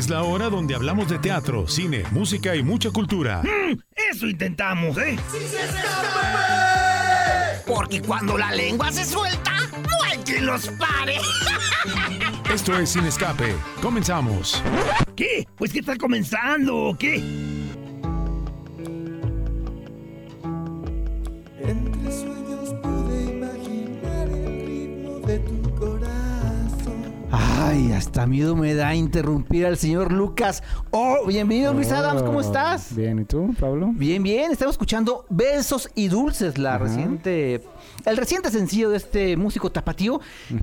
Es la hora donde hablamos de teatro, cine, música y mucha cultura. Mm, eso intentamos, ¿eh? Porque cuando la lengua se suelta, no hay quien los pare. Esto es Sin Escape. Comenzamos. ¿Qué? Pues que está comenzando, ¿o qué? Hasta miedo me da interrumpir al señor Lucas. Oh, bienvenido Luis Adams, ¿cómo estás? Bien, ¿y tú, Pablo? Bien, bien, estamos escuchando Besos y Dulces, la Ajá. reciente, el reciente sencillo de este músico tapatío,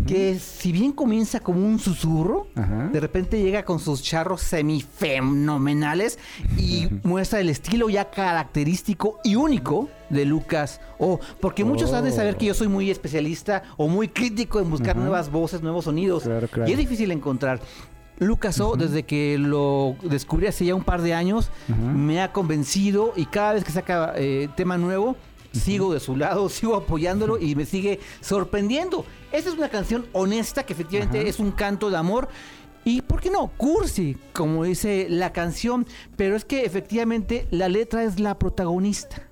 que si bien comienza como un susurro, Ajá. de repente llega con sus charros semifenomenales y muestra el estilo ya característico y único de Lucas. Oh, porque muchos han de saber que yo soy muy especialista o muy crítico en buscar nuevas voces, nuevos sonidos. Claro, claro. Y es difícil encontrar. Lucas O, desde que lo descubrí hace ya un par de años, me ha convencido y cada vez que saca eh, tema nuevo, sigo de su lado, sigo apoyándolo y me sigue sorprendiendo. Esta es una canción honesta que efectivamente Ajá. es un canto de amor. Y, ¿por qué no? Cursi, como dice la canción. Pero es que efectivamente la letra es la protagonista.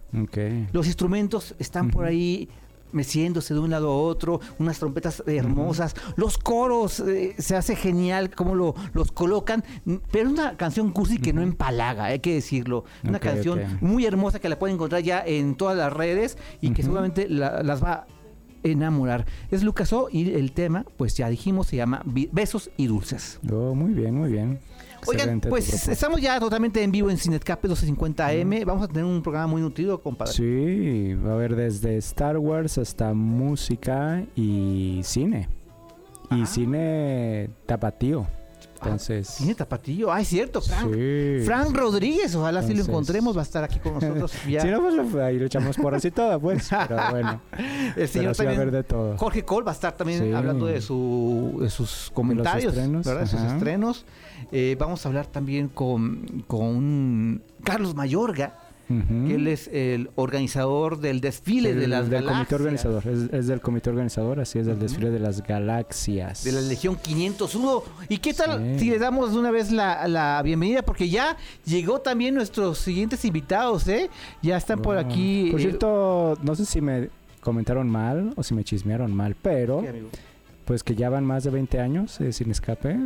Los instrumentos están por ahí meciéndose de un lado a otro, unas trompetas hermosas, los coros, eh, se hace genial cómo lo, los colocan, pero es una canción cursi que no empalaga, hay que decirlo, una canción muy hermosa que la pueden encontrar ya en todas las redes y que seguramente la- las va a enamorar. Es Lucas O y el tema, pues ya dijimos, se llama Besos y Dulces. Oh, muy bien, muy bien. Oigan, pues estamos ya totalmente en vivo en Cinetcape 1250 AM. Vamos a tener un programa muy nutrido, compadre. Sí, va a haber desde Star Wars hasta música y cine. Y Ah. cine tapatío. Entonces. Cine tapatillo. Ay, cierto, Frank. Sí. Frank Rodríguez, ojalá sí lo Entonces- encontremos, va a estar aquí con nosotros. Ya. Si no, pues lo- ahí lo echamos por así todo, pues. Pero bueno. el señor sí también, de todo. Jorge Cole va a estar también Sí. hablando de, su, de sus comentarios, estrenos, ¿verdad? De sus estrenos. Eh, vamos a hablar también con, con Carlos Mayorga, Que él es el organizador del desfile de las del galaxias. comité organizador. Es, es del comité organizador, así es, del desfile de las galaxias. De la Legión 501. ¿Y qué tal Sí. si le damos de una vez la, la bienvenida? Porque ya llegó también nuestros siguientes invitados, ¿eh? Ya están por aquí. Por eh, cierto, no sé si me comentaron mal o si me chismearon mal, pero. Pues que ya van más de 20 años eh, sin escape.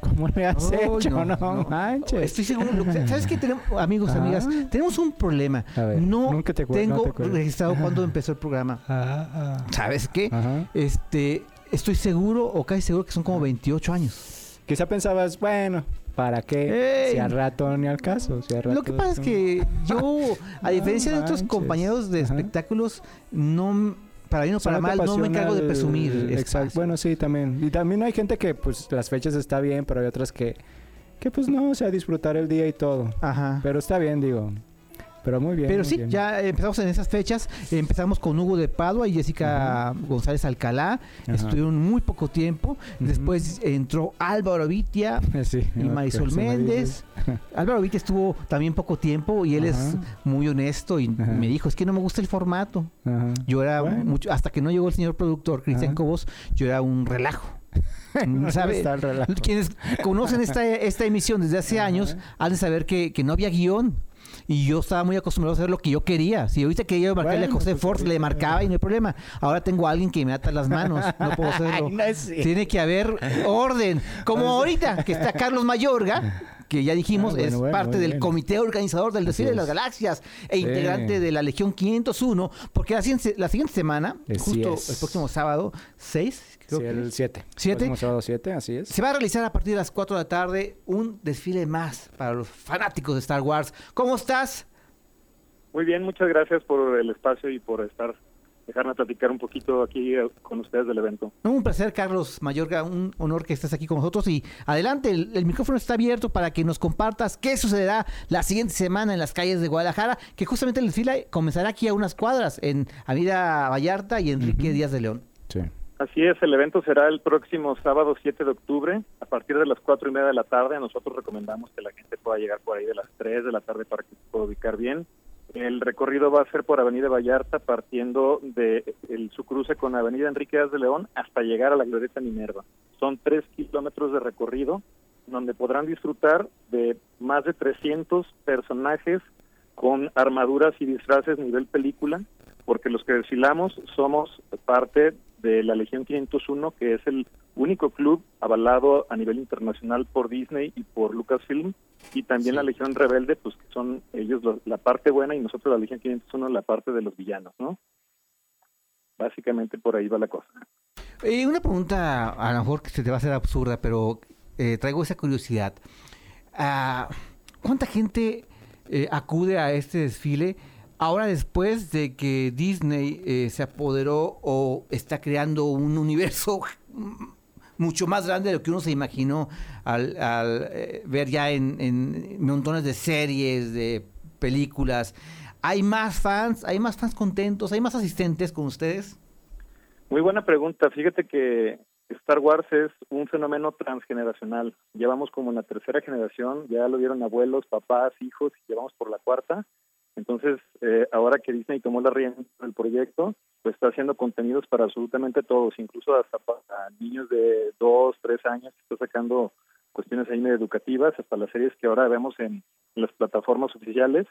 ¿Cómo le has hecho? no, No, no. manches. Estoy seguro. lo que- ¿Sabes qué tenemos, amigos, Ah. amigas? Tenemos un problema. A ver, no nunca te tengo no te registrado cuando empezó el programa. Ah, ¿Sabes qué? Ajá. Este, estoy seguro o casi seguro que son como 28 años. Quizá pensabas, bueno, ¿para qué? Ey. Si al rato ni al caso. Si al Lo que pasa es que yo, a No diferencia de otros compañeros de Ajá. espectáculos, no, para bien o para mal, no me encargo de presumir. Exacto. espacio. Bueno, sí, también. Y también hay gente que, pues, las fechas está bien, pero hay otras que, que pues no, o sea, disfrutar el día y todo. Ajá. Pero está bien, digo. Pero muy bien. Pero muy sí, bien. ya empezamos en esas fechas. Empezamos con Hugo de Padua y Jessica González Alcalá. Ajá. Estuvieron muy poco tiempo. Después entró Álvaro Vitia Sí, y Marisol Méndez. Álvaro Vitia estuvo también poco tiempo y él es muy honesto y Ajá. me dijo, es que no me gusta el formato. Yo era Bueno. mucho, hasta que no llegó el señor productor Cristian. Cobos, yo era un relajo. No ¿Sabe? el relajo. Quienes conocen esta, esta emisión desde hace años han de saber que, que no había guion. Y yo estaba muy acostumbrado a hacer lo que yo quería. Si ahorita quería marcarle Bueno, a José pues, Ford, le marcaba y no hay problema. Ahora tengo a alguien que me ata las manos. No puedo hacerlo. No. Tiene que haber orden. Como ahorita, que está Carlos Mayorga, que ya dijimos Ah, bueno, es bueno, parte del comité organizador del Desfile de las. Galaxias e Sí. integrante de la Legión 501, porque la siguiente, la siguiente semana, Así justo es. el próximo sábado, 6, creo Sí, que el es, 7. ¿Siete? sábado 7, así es. se va a realizar a partir de las 4 de la tarde un desfile más para los fanáticos de Star Wars. ¿Cómo estás? Muy bien, muchas gracias por el espacio y por estar, dejarme platicar un poquito aquí eh, con ustedes del evento. No, Un placer, Carlos Mayorga, un honor que estés aquí con nosotros y adelante, el, el micrófono está abierto para que nos compartas qué sucederá la siguiente semana en las calles de Guadalajara, que justamente el desfile comenzará aquí a unas cuadras en Avenida Vallarta y Enrique Ujú. Díaz de León. Sí. Así es, el evento será el próximo sábado 7 de octubre, a partir de las cuatro y media de la tarde. Nosotros recomendamos que la gente pueda llegar por ahí de las 3 de la tarde para que se pueda ubicar bien. El recorrido va a ser por Avenida Vallarta, partiendo de el, su cruce con Avenida Enrique Díaz de León hasta llegar a la Glorieta Minerva. Son tres kilómetros de recorrido donde podrán disfrutar de más de 300 personajes con armaduras y disfraces nivel película, porque los que desfilamos somos parte de la Legión 501, que es el único club avalado a nivel internacional por Disney y por Lucasfilm, y también la Legión Rebelde, pues que son ellos lo- la parte buena y nosotros la Legión 501 la parte de los villanos, ¿no? Básicamente por ahí va la cosa. Eh, una pregunta, a lo mejor que se te va a hacer absurda, pero eh, traigo esa curiosidad. Ah, ¿Cuánta gente eh, acude a este desfile ahora después de que Disney eh, se apoderó o está creando un universo mucho más grande de lo que uno se imaginó al, al, eh, ver ya en, en montones de series, de películas? ¿Hay más fans? ¿Hay más fans contentos? ¿Hay más asistentes con ustedes? Muy buena pregunta. Fíjate que Star Wars es un fenómeno transgeneracional. Llevamos como en la tercera generación, ya lo vieron abuelos, papás, hijos, y llevamos por la cuarta. Entonces, eh, ahora que Disney tomó la rienda del proyecto, pues está haciendo contenidos para absolutamente todos, incluso hasta para niños de dos, tres años, está sacando cuestiones ahí educativas, hasta las series que ahora vemos en, las plataformas oficiales.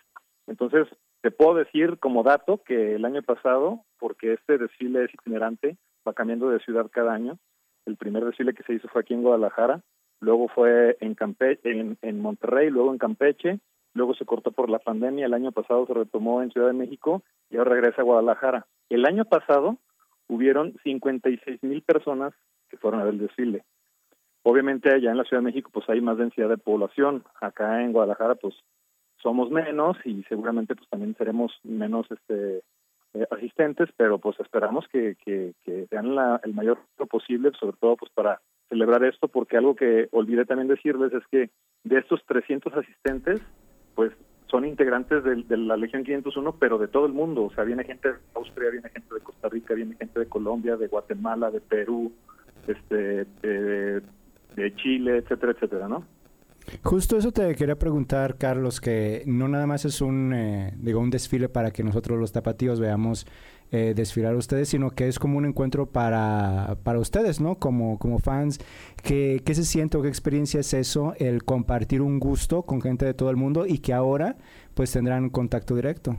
Entonces, te puedo decir como dato que el año pasado, porque este desfile es itinerante, va cambiando de ciudad cada año. El primer desfile que se hizo fue aquí en Guadalajara, luego fue en Campe en Monterrey, luego en Campeche, luego se cortó por la pandemia, el año pasado se retomó en Ciudad de México y ahora regresa a Guadalajara. El año pasado hubieron 56 mil personas que fueron a ver el desfile. Obviamente allá en la Ciudad de México pues hay más densidad de población, acá en Guadalajara pues somos menos y seguramente pues también seremos menos este eh, asistentes, pero pues esperamos que, que, que sean la, el mayor posible, sobre todo pues para celebrar esto, porque algo que olvidé también decirles es que de estos 300 asistentes, pues son integrantes de, de, la Legión 501, pero de todo el mundo, o sea, viene gente de Austria, viene gente de Costa Rica, viene gente de Colombia, de Guatemala, de Perú, este, de, de Chile, etcétera, etcétera, ¿no? Justo eso te quería preguntar, Carlos, que no nada más es un, eh, digo, un desfile para que nosotros los tapatíos veamos eh, desfilar a ustedes, sino que es como un encuentro para, para ustedes, ¿no? Como, como fans. ¿Qué, ¿Qué se siente o qué experiencia es eso, el compartir un gusto con gente de todo el mundo y que ahora pues tendrán contacto directo?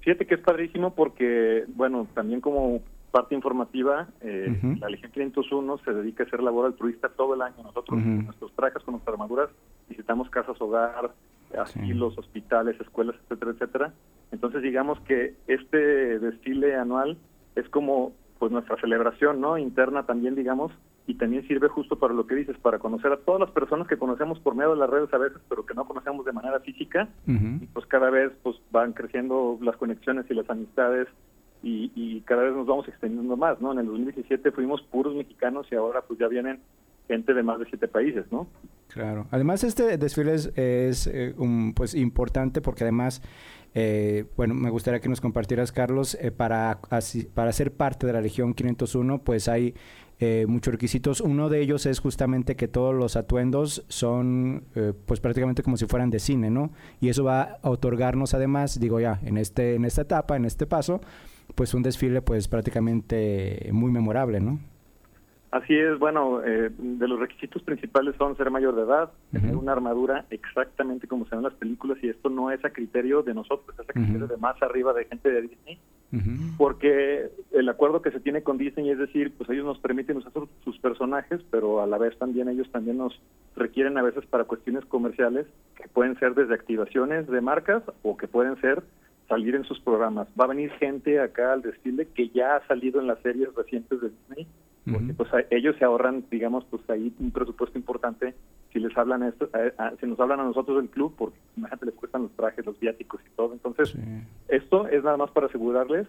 Fíjate que es padrísimo porque, bueno, también como parte informativa, eh, Ujú. la Legión 501 se dedica a hacer labor altruista todo el año. Nosotros, Ujú. con nuestros trajes, con nuestras armaduras, visitamos casas hogar, asilos, hospitales, escuelas, etcétera, etcétera. Entonces, digamos que este desfile anual es como pues nuestra celebración, ¿no? Interna también, digamos, y también sirve justo para lo que dices, para conocer a todas las personas que conocemos por medio de las redes a veces, pero que no conocemos de manera física, y pues cada vez pues van creciendo las conexiones y las amistades y, y cada vez nos vamos extendiendo más, ¿no? En el 2017 fuimos puros mexicanos y ahora pues ya vienen gente de más de siete países, ¿no? Claro. Además, este desfile es, eh, un, pues importante porque además, eh, bueno, me gustaría que nos compartieras, Carlos, eh, para, así- para ser parte de la Legión 501, pues hay eh, muchos requisitos. Uno de ellos es justamente que todos los atuendos son, eh, pues prácticamente como si fueran de cine, ¿no? Y eso va a otorgarnos además, digo ya, en, este, en esta etapa, en este paso, pues un desfile pues prácticamente muy memorable, ¿no? Así es, bueno, eh, de los requisitos principales son ser mayor de edad, tener una armadura exactamente como se ven en las películas y esto no es a criterio de nosotros, es a criterio de más arriba de gente de Disney, porque el acuerdo que se tiene con Disney es decir, pues ellos nos permiten usar sus personajes, pero a la vez también ellos también nos requieren a veces para cuestiones comerciales que pueden ser desde activaciones de marcas o que pueden ser salir en sus programas. Va a venir gente acá al desfile que ya ha salido en las series recientes de Disney, porque pues a- ellos se ahorran, digamos, pues ahí un presupuesto importante si les hablan a esto, a- a- si nos hablan a nosotros del club, porque imagínate les cuestan los trajes, los viáticos y todo. Entonces, Sí. esto es nada más para asegurarles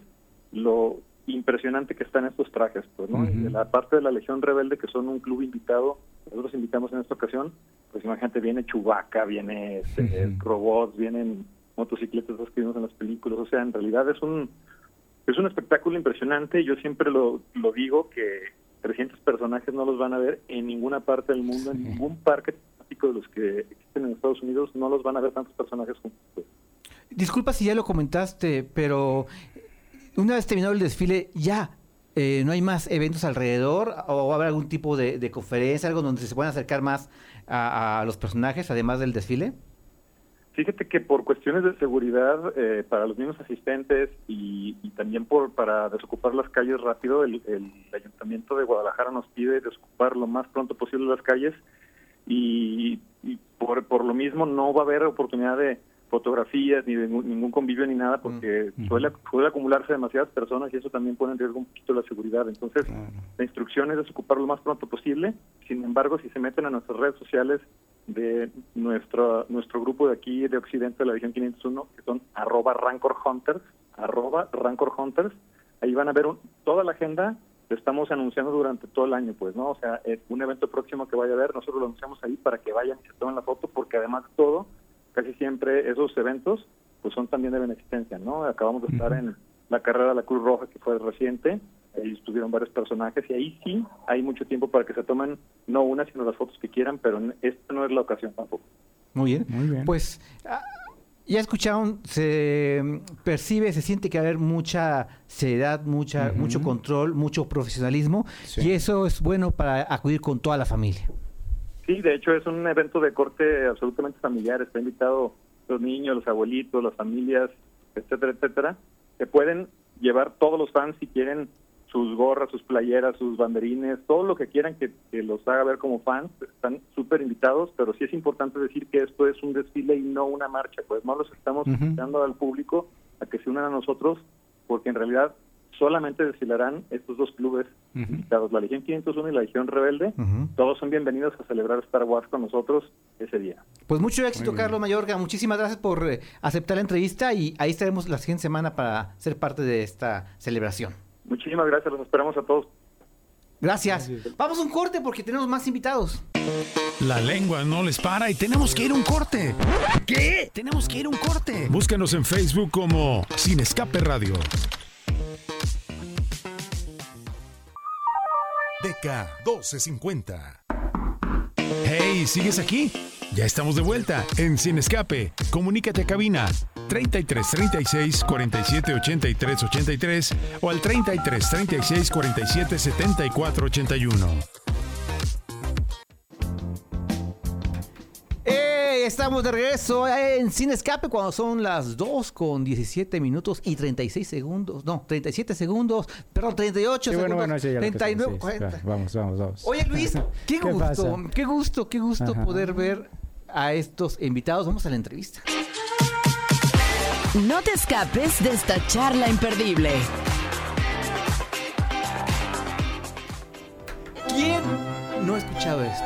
lo impresionante que están estos trajes, pues, ¿no? Y de la parte de la Legión Rebelde, que son un club invitado, nosotros invitamos en esta ocasión, pues imagínate, viene Chewbacca, viene este, robots, vienen motocicletas esas que vimos en las películas, o sea, en realidad es un es un espectáculo impresionante, yo siempre lo, lo digo que 300 personajes no los van a ver en ninguna parte del mundo, en ningún parque temático de los que existen en Estados Unidos, no los van a ver tantos personajes juntos. pues. Disculpa si ya lo comentaste, pero una vez terminado el desfile, ya eh, ¿no hay más eventos alrededor? ¿O haber algún tipo de, de conferencia, algo donde se puedan acercar más a, a los personajes, además del desfile? Fíjate que por cuestiones de seguridad eh, para los mismos asistentes y, y también por para desocupar las calles rápido, el, el Ayuntamiento de Guadalajara nos pide desocupar lo más pronto posible las calles y, y por, por lo mismo no va a haber oportunidad de fotografías ni de ningún, convivio ni nada porque Mm. suele, suele acumularse demasiadas personas y eso también pone en riesgo un poquito la seguridad. Entonces, la instrucción es desocupar lo más pronto posible. Sin embargo, si se meten a nuestras redes sociales de nuestro nuestro grupo de aquí de Occidente de la región 501, que son arroba Rancor Hunters, arroba Rancor Hunters, ahí van a ver un- toda la agenda, lo estamos anunciando durante todo el año, pues, ¿no? O sea, es un evento próximo que vaya a haber, nosotros lo anunciamos ahí para que vayan y se tomen la foto, porque además de todo, casi siempre esos eventos, pues son también de beneficencia, ¿no? Acabamos de estar en la carrera de la Cruz Roja, que fue reciente, ahí estuvieron varios personajes y ahí sí hay mucho tiempo para que se tomen no una, sino las fotos que quieran, pero esta no es la ocasión tampoco. Muy bien. Muy bien. Pues ah, ya escucharon, se mm, percibe, se siente que va a haber mucha seriedad, mucha, mucho control, mucho profesionalismo Sí. y eso es bueno para acudir con toda la familia. Sí, de hecho es un evento de corte absolutamente familiar. Está invitado los niños, los abuelitos, las familias, etcétera, etcétera. Se pueden llevar todos los fans si quieren sus gorras, sus playeras, sus banderines, todo lo que quieran que, que los haga ver como fans. Están súper invitados, pero sí es importante decir que esto es un desfile y no una marcha. Pues no los estamos invitando al público a que se unan a nosotros, porque en realidad solamente desfilarán estos dos clubes invitados, la Legión 501 y la Legión Rebelde. Todos son bienvenidos a celebrar Star Wars con nosotros ese día. Pues mucho éxito. Carlos Mayorga. Muchísimas gracias por eh, aceptar la entrevista y ahí estaremos la siguiente semana para ser parte de esta celebración. Muchísimas gracias, los esperamos a todos. Gracias. Vamos a un corte porque tenemos más invitados. La lengua no les para y tenemos que ir a un corte. ¿Qué? Tenemos que ir a un corte. Búscanos en Facebook como Sin Escape Radio. DK 1250. Hey, ¿sigues aquí? Ya estamos de vuelta en Sin Escape. Comunícate a cabina 33 36 47 83 83 o al 33 36 47 74 81. ¡Eh! Estamos de regreso en Sin Escape cuando son las 2 con 17 minutos y 36 segundos. No, 37 segundos. Perdón, 38 Sí, bueno, segundos. bueno, sí, ya lo que 39, sí, 40. va, Vamos, vamos, vamos. Oye Luis, qué, ¿Qué gusto, pasa? qué gusto, qué gusto Ajá. poder ver a estos invitados. Vamos a la entrevista. No te escapes de esta charla imperdible. ¿Quién no ha escuchado esto?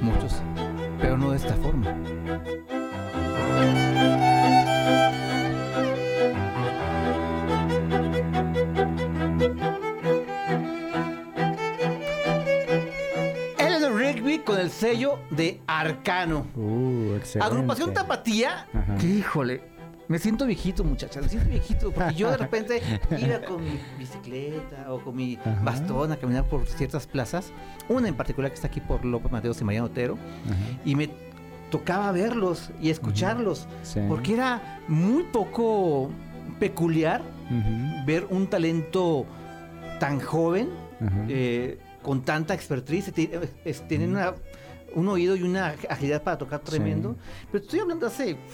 Muchos, pero no de esta forma. El sello de Arcano. Uh, excelente. Agrupación Tapatía. Ajá. que, híjole, me siento viejito, muchacha. Me siento viejito. Porque yo de repente iba con mi bicicleta o con mi Ajá. bastón a caminar por ciertas plazas. Una en particular que está aquí por López Mateos y Mariano Otero. Ajá. Y me tocaba verlos y escucharlos. Sí. Porque era muy poco peculiar ver un talento tan joven eh, con tanta expertise, ti- eh, tienen una- un oído y una agilidad para tocar tremendo. Pero estoy hablando hace...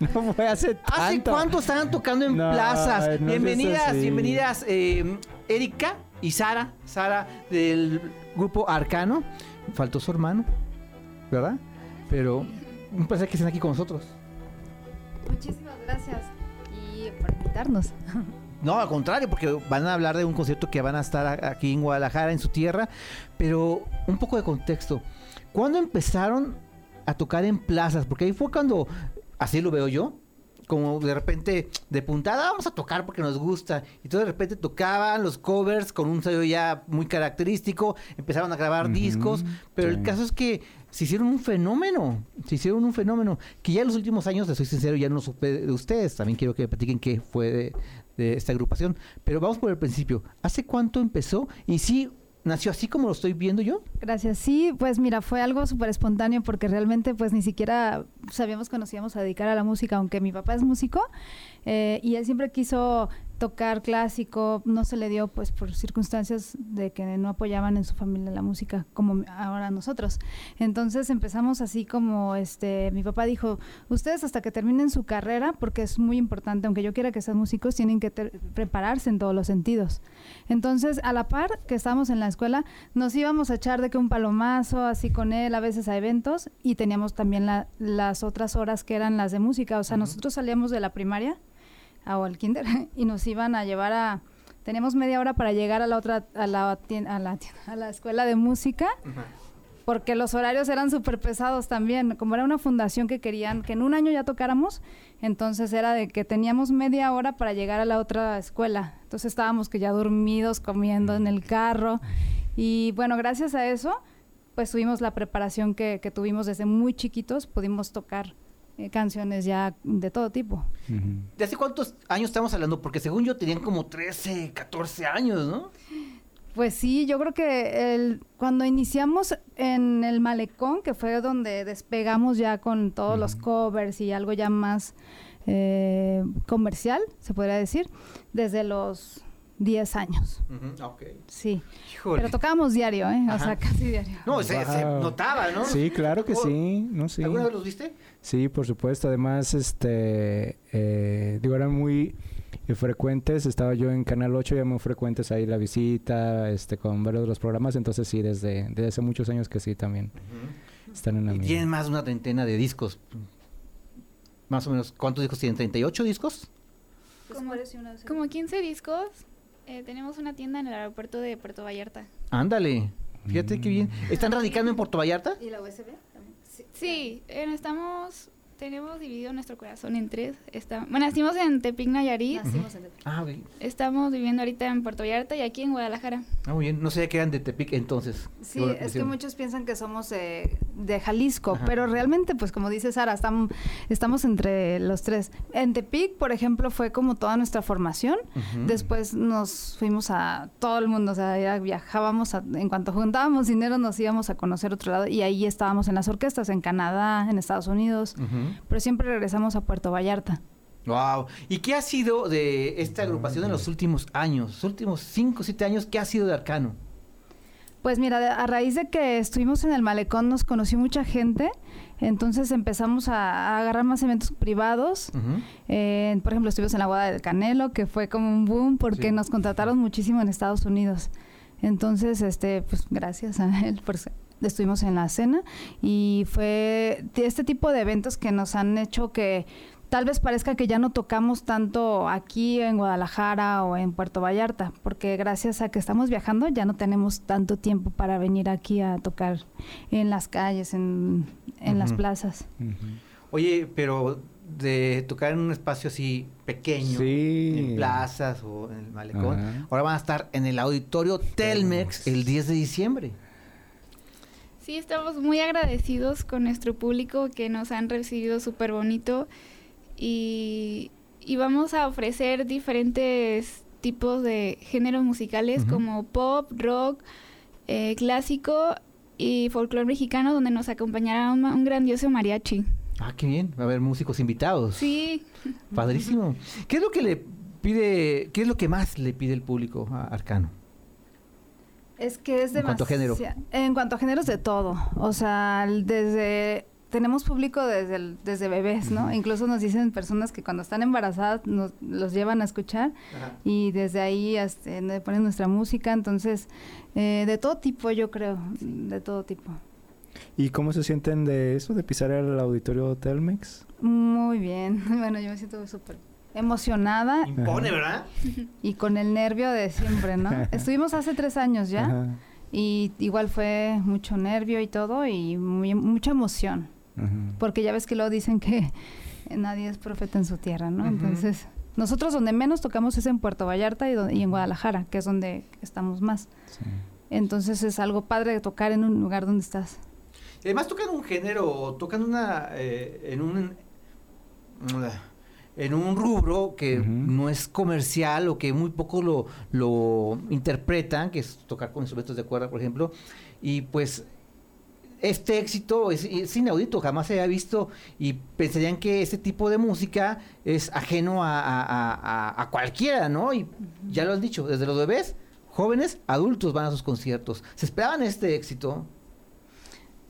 No fue hace ¿Hace tanto. cuánto estaban tocando en No, plazas? no bienvenidas, bienvenidas eh, Erika y Sara, Sara del grupo Arcano. Faltó su hermano, ¿verdad? Pero un placer que estén aquí con nosotros. Muchísimas gracias y por invitarnos. No, al contrario, porque van a hablar de un concierto que van a estar aquí en Guadalajara, en su tierra. Pero un poco de contexto. ¿Cuándo empezaron a tocar en plazas? Porque ahí fue cuando, así lo veo yo, como de repente de puntada, vamos a tocar porque nos gusta. Y todo de repente tocaban los covers con un sello ya muy característico, empezaron a grabar discos. Pero el caso es que se hicieron un fenómeno, se hicieron un fenómeno que ya en los últimos años, les soy sincero, ya no supe de ustedes. También quiero que me platiquen qué fue de, de esta agrupación. Pero vamos por el principio. ¿Hace cuánto empezó? Y sí, nació así como lo estoy viendo yo. Gracias. Sí, pues mira, fue algo súper espontáneo porque realmente pues ni siquiera sabíamos que nos íbamos a dedicar a la música, aunque mi papá es músico. Eh, y él siempre quiso tocar clásico, no se le dio pues por circunstancias de que no apoyaban en su familia la música como ahora nosotros. Entonces empezamos así como este mi papá dijo, "Ustedes hasta que terminen su carrera, porque es muy importante, aunque yo quiera que sean músicos, tienen que prepararse en todos los sentidos." Entonces, a la par que estábamos en la escuela, nos íbamos a echar de que un palomazo así con él a veces a eventos y teníamos también la- las otras horas que eran las de música, o sea, nosotros salíamos de la primaria o al kinder y nos iban a llevar a teníamos media hora para llegar a la otra a la a la, a la escuela de música porque los horarios eran súper pesados también como era una fundación que querían que en un año ya tocáramos entonces era de que teníamos media hora para llegar a la otra escuela. Entonces estábamos que ya dormidos comiendo en el carro y bueno gracias a eso pues tuvimos la preparación que, que tuvimos desde muy chiquitos pudimos tocar eh, canciones ya de todo tipo ¿De hace cuántos años estamos hablando? Porque según yo tenían como 13, 14 años, ¿no? Pues sí, yo creo que el, cuando iniciamos en el malecón, que fue donde despegamos ya con todos los covers y algo ya más eh, comercial, se podría decir, desde los 10 años. Sí. Híjole. Pero tocábamos diario, ¿eh? O sea, casi diario. No, se, notaba, ¿no? Sí, claro que Oh, sí, no sí. ¿Alguna vez los viste? Sí, por supuesto. Además, este, eh, digo, eran muy frecuentes. Estaba yo en Canal 8, ya muy frecuentes ahí la visita, este, con varios de los programas. Entonces, sí, desde, desde hace muchos años que sí también están en la Y tienen más de una treintena de discos. Más o menos, ¿cuántos discos tienen? ¿38 discos? Como, como 15 discos. Eh, tenemos una tienda en el aeropuerto de Puerto Vallarta. Ándale. Fíjate qué bien. ¿Están radicando en Puerto Vallarta? ¿Y la USB? Sí, eh, estamos, tenemos dividido nuestro corazón en tres. Está, bueno, nacimos en Tepic, Nayarit. Nacimos en Tepic. Ah, ok. Estamos viviendo ahorita en Puerto Vallarta y aquí en Guadalajara. Ah, muy bien. No sabía que eran de Tepic entonces. Sí, es que muchos piensan que somos eh, de Jalisco, Ajá. pero realmente, pues como dice Sara, estamos, estamos entre los tres. En Tepic, por ejemplo, fue como toda nuestra formación. Después nos fuimos a todo el mundo, o sea, ya viajábamos, a- en cuanto juntábamos dinero nos íbamos a conocer otro lado y ahí estábamos en las orquestas, en Canadá, en Estados Unidos, Pero siempre regresamos a Puerto Vallarta. Wow. ¿Y qué ha sido de esta agrupación en los últimos años? Los últimos 5 o 7 años, ¿qué ha sido de Arcano? Pues mira, a raíz de que estuvimos en el malecón nos conoció mucha gente, entonces empezamos a, a agarrar más eventos privados. Eh, por ejemplo, estuvimos en la boda del Canelo, que fue como un boom porque Sí. nos contrataron muchísimo en Estados Unidos. Entonces, este, pues gracias a él, pues estuvimos en la cena y fue este tipo de eventos que nos han hecho que tal vez parezca que ya no tocamos tanto aquí en Guadalajara o en Puerto Vallarta, porque gracias a que estamos viajando ya no tenemos tanto tiempo para venir aquí a tocar en las calles, en, en las plazas. Oye, pero de tocar en un espacio así pequeño, Sí. en plazas o en el malecón, ahora van a estar en el auditorio Telmex el 10 de diciembre. Sí, estamos muy agradecidos con nuestro público que nos han recibido súper bonito y, y vamos a ofrecer diferentes tipos de géneros musicales como pop, rock, eh, clásico y folclore mexicano donde nos acompañará un grandioso mariachi. Ah, qué bien, va a haber músicos invitados. Sí, Padrísimo. ¿Qué es lo que le pide, qué es lo que más le pide el público a Arcano? Es que es En cuanto a género. demasiado- En cuanto a géneros de todo. O sea, desde... Tenemos público desde, el- desde bebés, ¿no? Incluso nos dicen personas que cuando están embarazadas nos, los llevan a escuchar y desde ahí este, le ponen nuestra música. Entonces, eh, de todo tipo, yo creo. De todo tipo. ¿Y cómo se sienten de eso, de pisar el auditorio Telmex? Muy bien. Bueno, yo me siento súper emocionada Impone, ¿verdad? y con el nervio de siempre, ¿no? Estuvimos hace tres años ya. Ajá, Y igual fue mucho nervio y todo y muy- mucha emoción. ajá. Porque ya ves que luego dicen que nadie es profeta en su tierra, ¿no? Entonces, nosotros donde menos tocamos es en Puerto Vallarta y, en Guadalajara, que es donde estamos más. Sí. Entonces es algo padre de tocar en un lugar donde estás. Y Además tocan un género, tocan una eh, en un en un rubro que no es comercial o que muy pocos lo, lo interpretan, que es tocar con instrumentos de cuerda, por ejemplo, y pues este éxito es, es inaudito, jamás se había visto y pensarían que este tipo de música es ajeno a, a- a- a- a cualquiera, ¿no? Y ya lo has dicho, desde los bebés, jóvenes, adultos van a sus conciertos. ¿Se esperaban este éxito?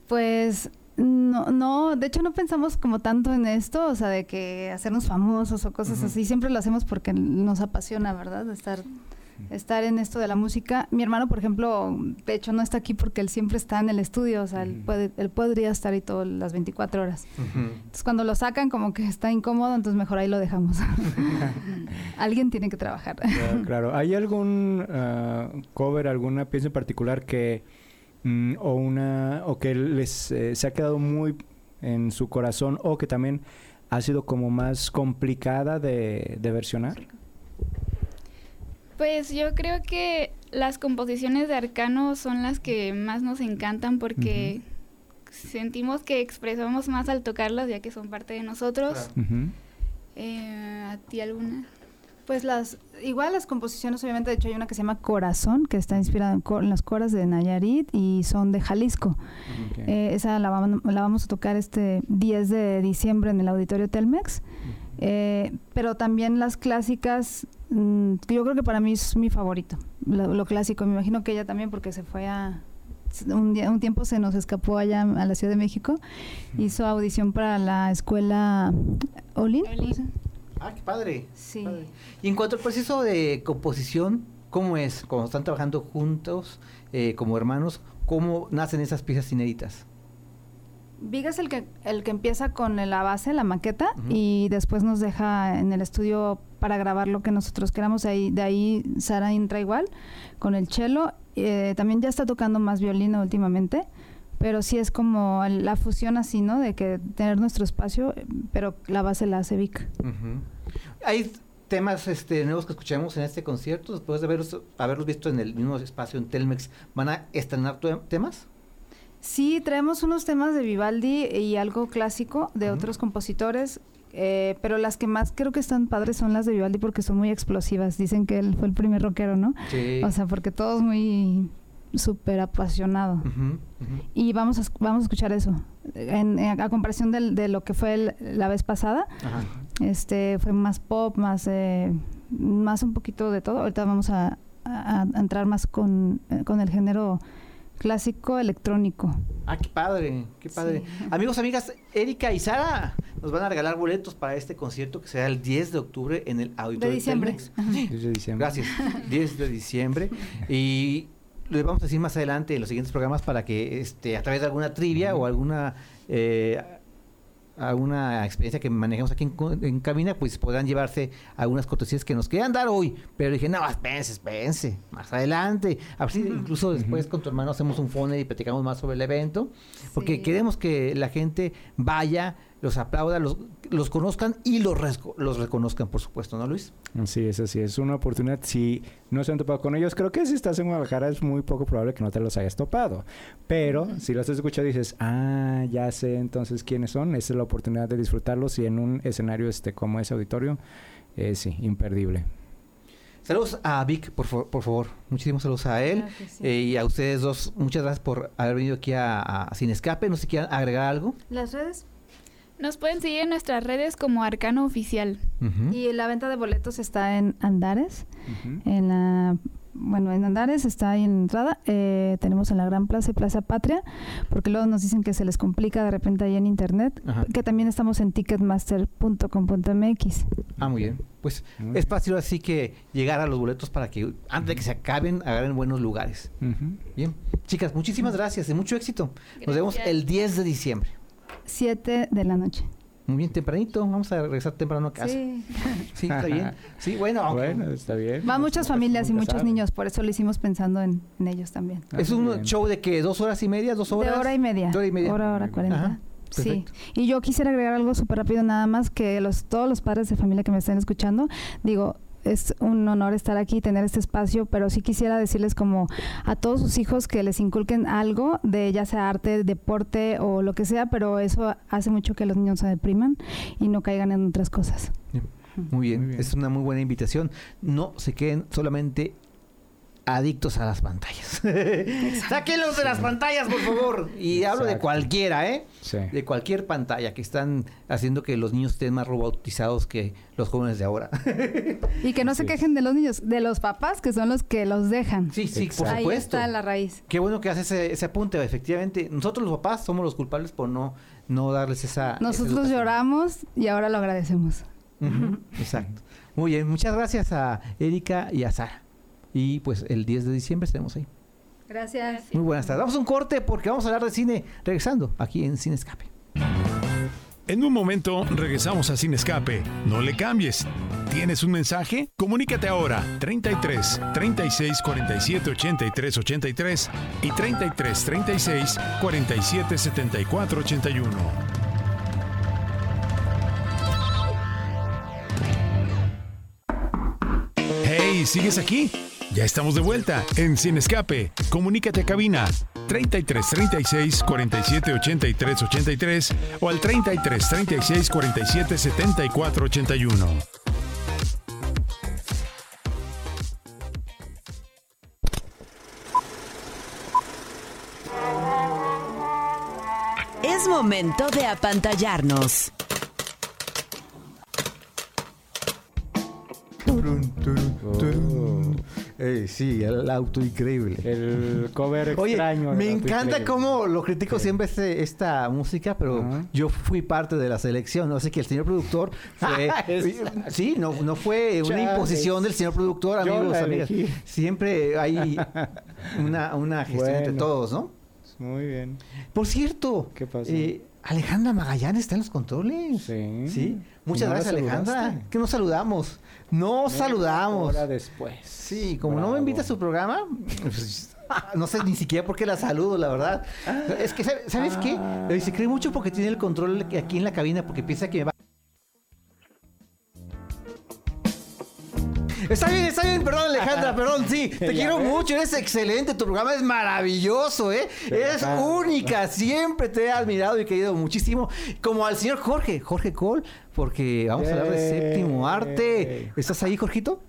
Pues no, no, de hecho no pensamos como tanto en esto, o sea, de que hacernos famosos o cosas así, siempre lo hacemos porque nos apasiona, ¿verdad? Estar, estar en esto de la música. Mi hermano, por ejemplo, de hecho no está aquí porque él siempre está en el estudio, o sea, él, puede, él podría estar ahí todas las 24 horas. Entonces cuando lo sacan como que está incómodo, entonces mejor ahí lo dejamos. Alguien tiene que trabajar. Claro, claro. ¿Hay algún ah, cover, alguna pieza en particular que mm, o una o que les eh, se ha quedado muy en su corazón o que también ha sido como más complicada de, de versionar? Pues yo creo que las composiciones de Arcano son las que más nos encantan porque sentimos que expresamos más al tocarlas ya que son parte de nosotros. Eh, ¿A ti alguna? Pues las, igual las composiciones, obviamente, de hecho hay una que se llama Corazón, que está inspirada en, co- en las coras de Nayarit y son de Jalisco. Eh, esa la, la vamos a tocar este 10 de diciembre en el Auditorio Telmex. Eh, pero también las clásicas, mm, yo creo que para mí es mi favorito, lo, lo clásico. Me imagino que ella también, porque se fue a. Un, día, un tiempo se nos escapó allá a la Ciudad de México, hizo audición para la escuela Olin. Olin. Ah, qué padre. Sí. Padre. Y en cuanto al proceso de composición, ¿cómo es? Cuando están trabajando juntos, eh, como hermanos, ¿cómo nacen esas piezas inéditas? Viga es el que, el que empieza con la base, la maqueta, y después nos deja en el estudio para grabar lo que nosotros queramos. Ahí, de ahí Sara entra igual con el cello. Eh, también ya está tocando más violín últimamente, pero sí es como la fusión así, ¿no? De que tener nuestro espacio, pero la base la hace Vic. Hay temas este, nuevos que escuchamos en este concierto, después de haberlos, haberlos visto en el mismo espacio en Telmex, ¿van a estrenar temas? Sí, traemos unos temas de Vivaldi y algo clásico de otros compositores, eh, pero las que más creo que están padres son las de Vivaldi porque son muy explosivas. Dicen que él fue el primer rockero, ¿no? Sí. O sea, porque todo es muy súper apasionado. Y vamos a, vamos a escuchar eso. En, en- a comparación del- de lo que fue el- la vez pasada, Ajá. este fue más pop, más, eh, más un poquito de todo. Ahorita vamos a, a- a entrar más con, eh, con el género clásico electrónico. Ah, qué padre, qué padre. Sí. Amigos, amigas, Erika y Sara nos van a regalar boletos para este concierto que será el 10 de octubre en el Auditorio De diciembre. Telmex. Ajá. 10 de diciembre. Gracias. 10 de diciembre. Y les vamos a decir más adelante en los siguientes programas para que este, a través de alguna trivia o alguna eh, alguna experiencia que manejamos aquí en, en cabina, pues podrán llevarse algunas cortesías que nos quedan dar hoy. Pero dije, no, espérense, espérense, más adelante. A ver si incluso después con tu hermano hacemos un phone y platicamos más sobre el evento. Porque Sí. queremos que la gente vaya, los aplauda, los, los conozcan y los, resco- los reconozcan, por supuesto, ¿no, Luis? Sí, es así. Es una oportunidad. Si no se han topado con ellos, creo que si estás en Guadalajara es muy poco probable que no te los hayas topado. Pero si los has escuchado y dices, ah, ya sé entonces quiénes son, esa es la oportunidad de disfrutarlos y en un escenario este como ese auditorio, eh, sí, imperdible. Saludos a Vic, por, fa- por favor. Muchísimos saludos a él. Claro que sí. eh, y a ustedes dos, muchas gracias por haber venido aquí a, a Sin Escape. No sé si quieran agregar algo. Las redes. Nos pueden seguir en nuestras redes como Arcano Oficial. Y la venta de boletos está en Andares. En la, bueno, en Andares está ahí en la entrada. Eh, tenemos en la Gran Plaza y Plaza Patria, porque luego nos dicen que se les complica de repente ahí en internet. Ajá. Que también estamos en ticketmaster.com.mx. Ah, muy bien. Pues Muy es fácil así que llegar a los boletos para que antes de que se acaben, agarren buenos lugares. Ujú. Bien. Chicas, muchísimas gracias y mucho éxito. Nos vemos Gracias. el 10 de diciembre. 7 de la noche. Muy bien, tempranito. Vamos a regresar temprano a casa. Sí, Sí. está bien. Sí, bueno. Bueno, está bien. Va muchas familias y muchos sabe. niños, por eso lo hicimos pensando en, en ellos también. Ah, Es un bien. show de que dos horas y media, dos horas. De hora y media. De hora y media. Hora, hora, cuarenta. Sí. Y yo quisiera agregar algo súper rápido nada más que los todos los padres de familia que me estén escuchando, digo, es un honor estar aquí y tener este espacio, pero sí quisiera decirles como a todos sus hijos que les inculquen algo de ya sea arte, deporte o lo que sea, pero eso hace mucho que los niños se depriman y no caigan en otras cosas. Muy bien. Muy bien. es una muy buena invitación. No se queden solamente adictos a las pantallas. Sáquenlos de las pantallas, por favor. Y hablo de cualquiera, ¿eh? Sí. De cualquier pantalla que están haciendo que los niños estén más robotizados que los jóvenes de ahora. Y que no se quejen de los niños, de los papás que son los que los dejan. Sí, sí, por Ahí supuesto. está la raíz. Qué bueno que hace ese, ese apunte. Efectivamente, nosotros los papás somos los culpables por no, no darles esa. Nosotros lloramos y ahora lo agradecemos. Exacto. Muy bien, muchas gracias a Erika y a Sara. Y pues el 10 de diciembre estaremos ahí. Gracias. Muy buenas tardes. Vamos a un corte porque vamos a hablar de cine regresando aquí en Cine Escape. En un momento regresamos a Sin Escape. No le cambies. ¿Tienes un mensaje? Comunícate ahora 33 36 47 83 83 y 33 36 47 74 81. Hey, ¿sigues aquí? Ya estamos de vuelta en Sin Escape. Comunícate a cabina 33 36 47 83 83 o al 33 36 47 74 81. Es momento de apantallarnos. Eh, sí, el auto increíble. El cover Oye, extraño. me encanta cómo lo critico siempre este- esta música, pero yo fui parte de la selección, ¿no? Así que el señor productor fue... Sí, no, no fue una Chales. imposición del señor productor, Yo amigos, la amigas. elegí. Siempre hay una, una gestión entre todos, ¿no? Muy bien. Por cierto, ¿Qué pasó? eh, Alejandra Magallanes está en los controles. Sí. Muchas ¿No la gracias, Alejandra. Que nos saludamos. No saludamos. Hora después. Sí, como no me invita a su programa, pues, no sé ni siquiera por qué la saludo, la verdad. Es que, ¿sabe- ¿sabes qué? Ah. Se cree mucho porque tiene el control aquí en la cabina, porque piensa que me va... Está bien, está bien, perdón Alejandra, perdón, sí, te quiero ves. mucho, eres excelente, tu programa es maravilloso, ¿eh? Eres única, siempre te he admirado y querido muchísimo, como al señor Jorge, Jorge Cole, porque vamos a hablar de séptimo arte. ¿Estás ahí, Jorgito?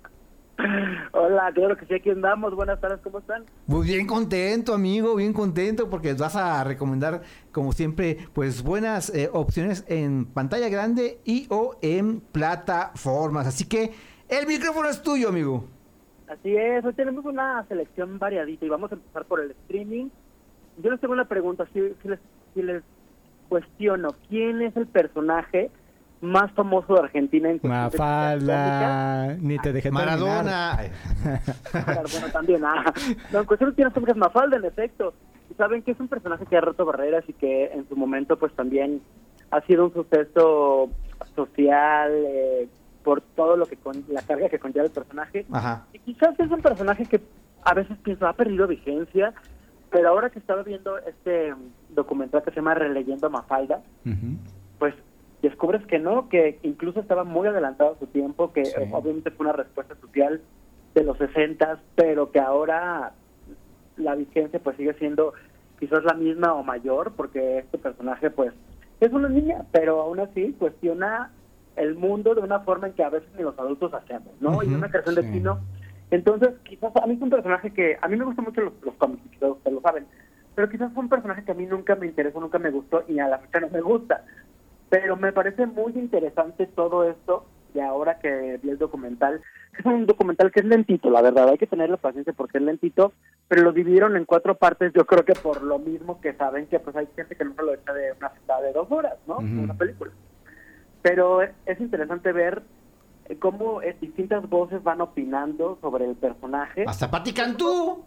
Hola, claro que sí, aquí andamos. Buenas tardes, ¿cómo están? Muy bien contento, amigo, bien contento porque vas a recomendar, como siempre, pues buenas eh, opciones en pantalla grande y o en plataformas. Así que el micrófono es tuyo, amigo. Así es, hoy tenemos una selección variadita y vamos a empezar por el streaming. Yo les tengo una pregunta, si, si les, si les cuestiono, ¿quién es el personaje más famoso de Argentina en cuestión de Mafalda. Ni te dejé. Maradona. Bueno, también, ah. No, en cuestión de quién es Mafalda, en efecto. Y saben que es un personaje que ha roto barreras y que en su momento, pues también ha sido un suceso social eh, por todo lo que con la carga que conlleva el personaje. Ajá. Y quizás es un personaje que a veces pienso ha perdido vigencia, pero ahora que estaba viendo este documental que se llama Releyendo a Mafalda, pues descubres que no, que incluso estaba muy adelantado a su tiempo, que Sí. obviamente fue una respuesta social de los 60, pero que ahora la vigencia pues sigue siendo quizás la misma o mayor, porque este personaje pues es una niña, pero aún así cuestiona el mundo de una forma en que a veces ni los adultos hacemos, ¿no? Y una creación de. Pino. Entonces, quizás a mí es un personaje que a mí me gustan mucho los, los cómics, ustedes lo saben, pero quizás fue un personaje que a mí nunca me interesó, nunca me gustó y a la fecha no me gusta. Pero me parece muy interesante todo esto y ahora que vi el documental, es un documental que es lentito, la verdad, hay que tenerle paciencia porque es lentito, pero lo dividieron en cuatro partes, yo creo que por lo mismo que saben que pues hay gente que no se lo echa de una sentada de dos horas, ¿no? Ujú. Una película. Pero es- es interesante ver eh, cómo eh, distintas voces van opinando sobre el personaje. Hasta Pati Cantú.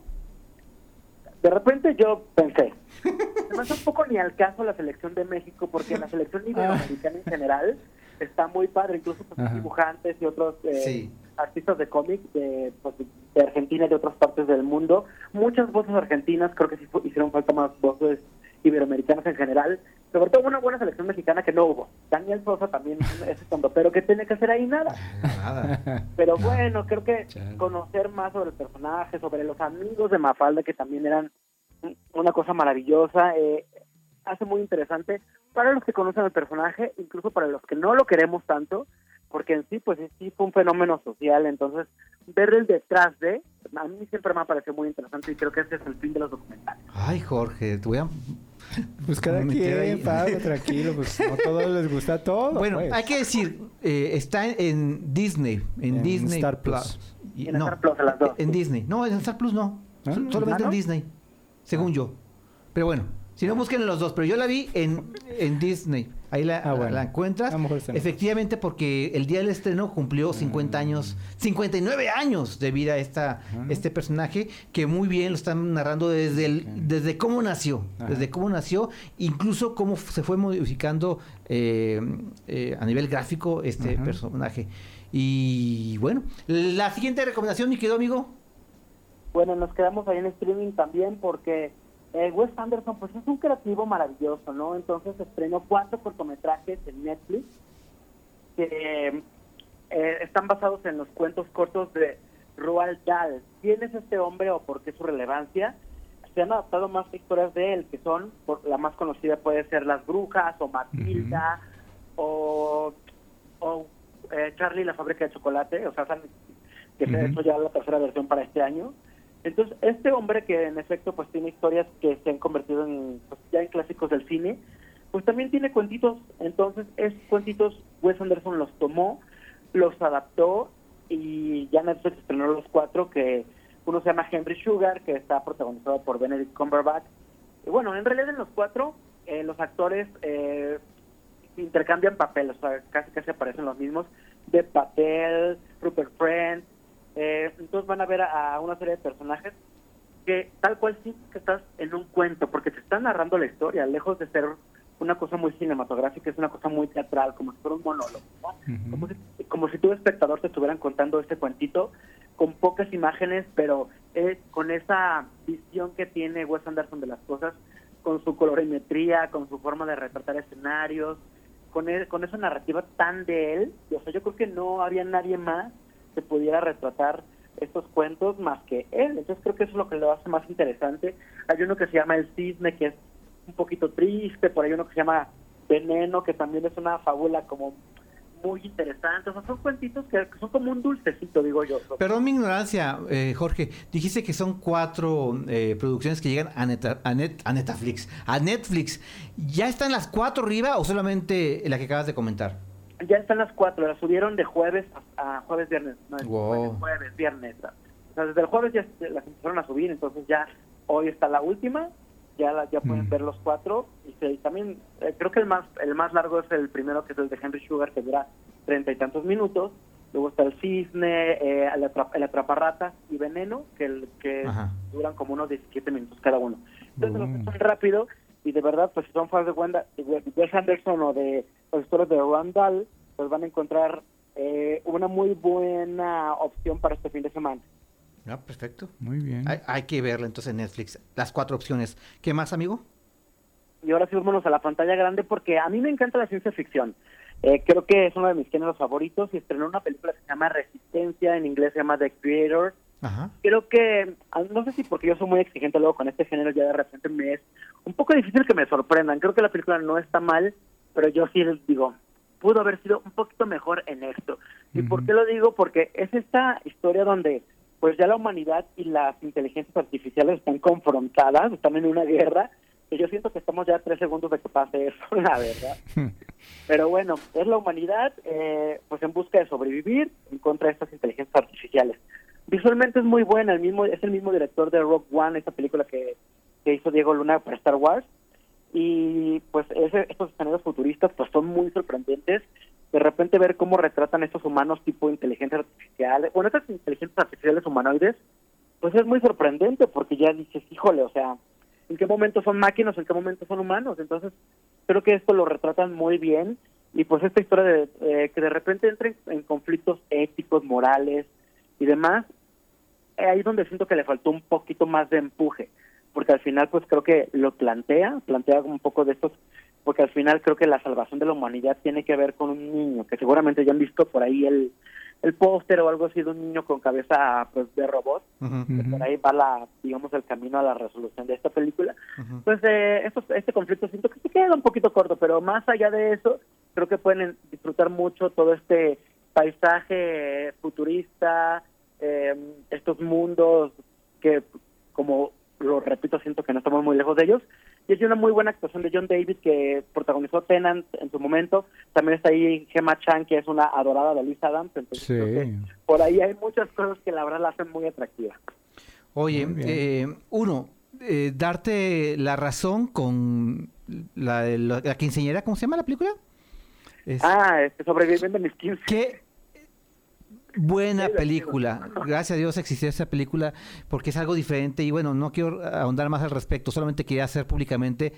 De repente yo pensé, un poco ni al caso la selección de México, porque la selección iberoamericana en general está muy padre, incluso pues, dibujantes y otros eh, Sí. artistas de cómic de, pues, de Argentina y de otras partes del mundo. Muchas voces argentinas, creo que sí hicieron falta más voces iberoamericanas en general, sobre todo una buena selección mexicana que no hubo. Daniel Sosa también es cuando, pero ¿qué tiene que hacer ahí? Nada. Nada. Pero bueno, creo que conocer más sobre el personaje, sobre los amigos de Mafalda, que también eran una cosa maravillosa, eh, hace muy interesante para los que conocen el personaje, incluso para los que no lo queremos tanto, porque en sí, pues sí fue un fenómeno social, entonces ver el detrás de a mí siempre me ha parecido muy interesante y creo que ese es el fin de los documentales. Ay, Jorge, te voy a... Pues cada ahí. quien, Pablo, tranquilo, pues no a todos les gusta todo. Bueno, pues. hay que decir, eh, está en Disney, en, En Disney Star Plus. Plus. Y- En no, Star Plus, en las dos. en Disney. No, en Star Plus no. ¿Ah? Sol- Solamente ¿Ah, no? en Disney, según yo. Pero bueno, si no busquen los dos, pero yo la vi en, en Disney. Ahí la, Ah, bueno. la encuentras. A lo mejor está en- Efectivamente, porque el día del estreno cumplió 50 años, 59 años de vida esta, este personaje, que muy bien lo están narrando desde el, desde cómo nació, Ajá. desde cómo nació, incluso cómo se fue modificando eh, eh, a nivel gráfico este Ajá. personaje. Y bueno, la siguiente recomendación, mi querido amigo. Bueno, nos quedamos ahí en streaming también porque eh, Wes Anderson pues es un creativo maravilloso, ¿no? Entonces estrenó cuatro cortometrajes en Netflix que eh, están basados en los cuentos cortos de Roald Dahl. ¿Quién es este hombre o por qué su relevancia? Se han adaptado más historias de él, que son, por, la más conocida puede ser Las Brujas o Matilda o, o eh, Charlie la fábrica de chocolate, o sea, que se ha hecho ya la tercera versión para este año. Entonces, este hombre que en efecto pues tiene historias que se han convertido en pues, ya en clásicos del cine, pues también tiene cuentitos. Entonces, esos cuentitos Wes Anderson los tomó, los adaptó y ya Netflix estrenó los cuatro que uno se llama Henry Sugar, que está protagonizado por Benedict Cumberbatch. Y bueno, en realidad en los cuatro eh, los actores eh, intercambian papeles, o sea, casi casi aparecen los mismos, de Patel, Rupert Friend, eh, entonces van a ver a, a una serie de personajes que tal cual sí que estás en un cuento, porque te están narrando la historia, lejos de ser una cosa muy cinematográfica, es una cosa muy teatral, como si fuera un monólogo, ¿no? como, si, como si tú, espectador, te estuvieran contando este cuentito con pocas imágenes, pero eh, con esa visión que tiene Wes Anderson de las cosas, con su colorimetría, con su forma de retratar escenarios, con, él- con esa narrativa tan de él, o sea, yo creo que no había nadie más que pudiera retratar estos cuentos más que él. Entonces creo que eso es lo que lo hace más interesante. Hay uno que se llama El Cisne, que es un poquito triste, por ahí uno que se llama Veneno, que también es una fábula como muy interesante. O sea, son cuentitos que son como un dulcecito, digo yo. Perdón mi ignorancia, eh, Jorge. Dijiste que son cuatro eh, producciones que llegan a, Neta- a, Net- a Netflix. A Netflix. ¿Ya están las cuatro arriba o solamente la que acabas de comentar? Ya están las cuatro, las subieron de jueves a, a jueves, viernes. No, Wow. jueves, viernes. O sea, desde el jueves ya las empezaron a subir, entonces ya hoy está la última, ya la, ya pueden Mm. ver los cuatro. Y se- también eh, creo que el más el más largo es el primero, que es el de Henry Sugar, que dura treinta y tantos minutos. Luego está el Cisne, eh, el, atrap- el Atraparratas y Veneno, que, el, que Ajá. duran como unos 17 minutos cada uno. Entonces los Mm. que son rápido y de verdad, pues si son fans de Wanda, de Wes Anderson o de los historias de Randall, pues van a encontrar eh, una muy buena opción para este fin de semana. Ah, perfecto. Muy bien. Hay, hay que verla entonces en Netflix. Las cuatro opciones. ¿Qué más, amigo? Y ahora sí, vámonos a la pantalla grande porque a mí me encanta la ciencia ficción. Eh, creo que es uno de mis géneros favoritos y estrenó una película que se llama Resistencia, en inglés se llama The Creator. Ajá. Creo que, ah, no sé si porque yo soy muy exigente luego con este género, ya de repente me es un poco difícil que me sorprendan. Creo que la película no está mal, pero yo sí les digo, pudo haber sido un poquito mejor en esto. ¿Y por qué lo digo? Porque es esta historia donde pues ya la humanidad y las inteligencias artificiales están confrontadas, están en una guerra, que yo siento que estamos ya a tres segundos de que pase eso, la verdad. Pero bueno, es la humanidad eh, pues en busca de sobrevivir en contra de estas inteligencias artificiales. Visualmente es muy buena, el mismo es el mismo director de Rock One, esa película que, que hizo Diego Luna para Star Wars. Y pues ese, estos escenarios futuristas pues son muy sorprendentes. De repente ver cómo retratan estos humanos tipo inteligencia artificial, bueno, estas inteligencias artificiales humanoides, pues es muy sorprendente porque ya dices, híjole, o sea, ¿en qué momento son máquinas, en qué momento son humanos? Entonces, creo que esto lo retratan muy bien y pues esta historia de eh, que de repente entren en conflictos éticos, morales y demás, eh, ahí es donde siento que le faltó un poquito más de empuje, porque al final pues creo que lo plantea, plantea un poco de estos, porque al final creo que la salvación de la humanidad tiene que ver con un niño, que seguramente ya han visto por ahí el, el póster o algo así de un niño con cabeza pues de robot, que por ahí va la, digamos, el camino a la resolución de esta película. Pues eh, estos- este conflicto siento que se queda un poquito corto, pero más allá de eso, creo que pueden disfrutar mucho todo este paisaje futurista, eh, estos mundos que, como lo repito, siento que no estamos muy lejos de ellos. Y es una muy buena actuación de John David que protagonizó Tenant en su momento. También está ahí Gemma Chan, que es una adorada de Liz Adams. Entonces, creo que por ahí hay muchas cosas que la verdad la hacen muy atractiva. Oye, eh, uno, eh, darte la razón con la, la, la quinceañera, ¿cómo se llama la película? Es- Ah, este, sobreviviendo en mis 15. Qué buena película. Gracias a Dios existió esa película porque es algo diferente y bueno, no quiero ahondar más al respecto, solamente quería hacer públicamente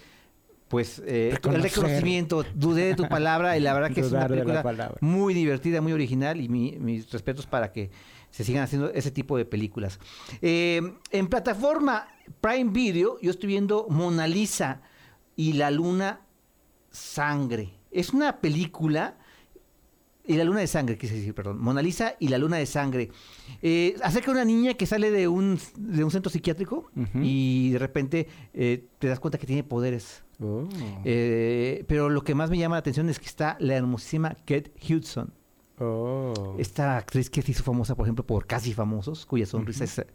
pues eh, el reconocimiento, dudé de tu palabra y la verdad que es una película muy divertida, muy original y mi- mis respetos para que se sigan haciendo ese tipo de películas. Eh, en plataforma Prime Video yo estoy viendo Mona Lisa y la luna sangre. Es una película y la luna de sangre, quise decir, perdón. Mona Lisa y la luna de sangre. Eh, acerca de una niña que sale de un, de un centro psiquiátrico y de repente eh, te das cuenta que tiene poderes. Oh. Eh, pero lo que más me llama la atención es que está la hermosísima Kate Hudson. Oh. Esta actriz que se hizo famosa, por ejemplo, por Casi Famosos, cuya sonrisa es eh,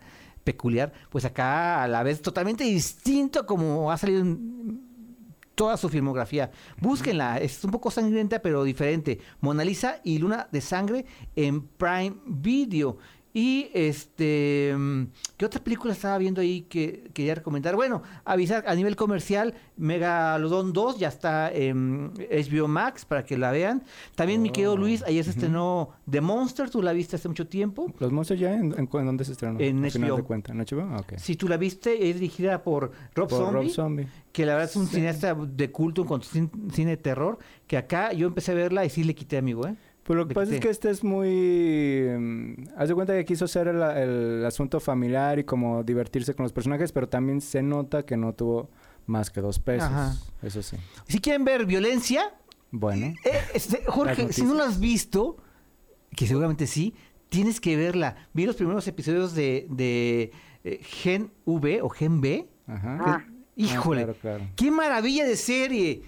peculiar, pues acá a la vez totalmente distinto como ha salido en toda su filmografía. Búsquenla, es un poco sangrienta pero diferente. Mona Lisa y Luna de Sangre en Prime Video. Y este, mm, ¿qué otra película estaba viendo ahí que quería recomendar? Bueno, avisar a nivel comercial, Megalodon 2 ya está en HBO Max para que la vean. También mi querido Luis, ayer se estrenó The Monster, tú la viste hace mucho tiempo. ¿Los monstruos ya? ¿En, en, dónde se estrenó? En Al HBO. de cuenta. ¿En HBO? Ah. Si tú la viste, es dirigida por Rob Por Zombie. Rob Zombie. Que la verdad es un cineasta de culto en cuanto a cin- cine de terror. Que acá yo empecé a verla y sí le quité, amigo, ¿eh? Pues lo que pasa es que este es muy... mm, haz de cuenta que quiso hacer el, el asunto familiar y como divertirse con los personajes, pero también se nota que no tuvo más que dos pesos. Ajá. Eso sí. Si quieren ver violencia, Bueno. eh, este, Jorge, si no la has visto, que seguramente sí, tienes que verla. Vi los primeros episodios de, de eh, Gen V o Gen B. Ajá. Ah. Híjole, claro, claro. qué maravilla de serie.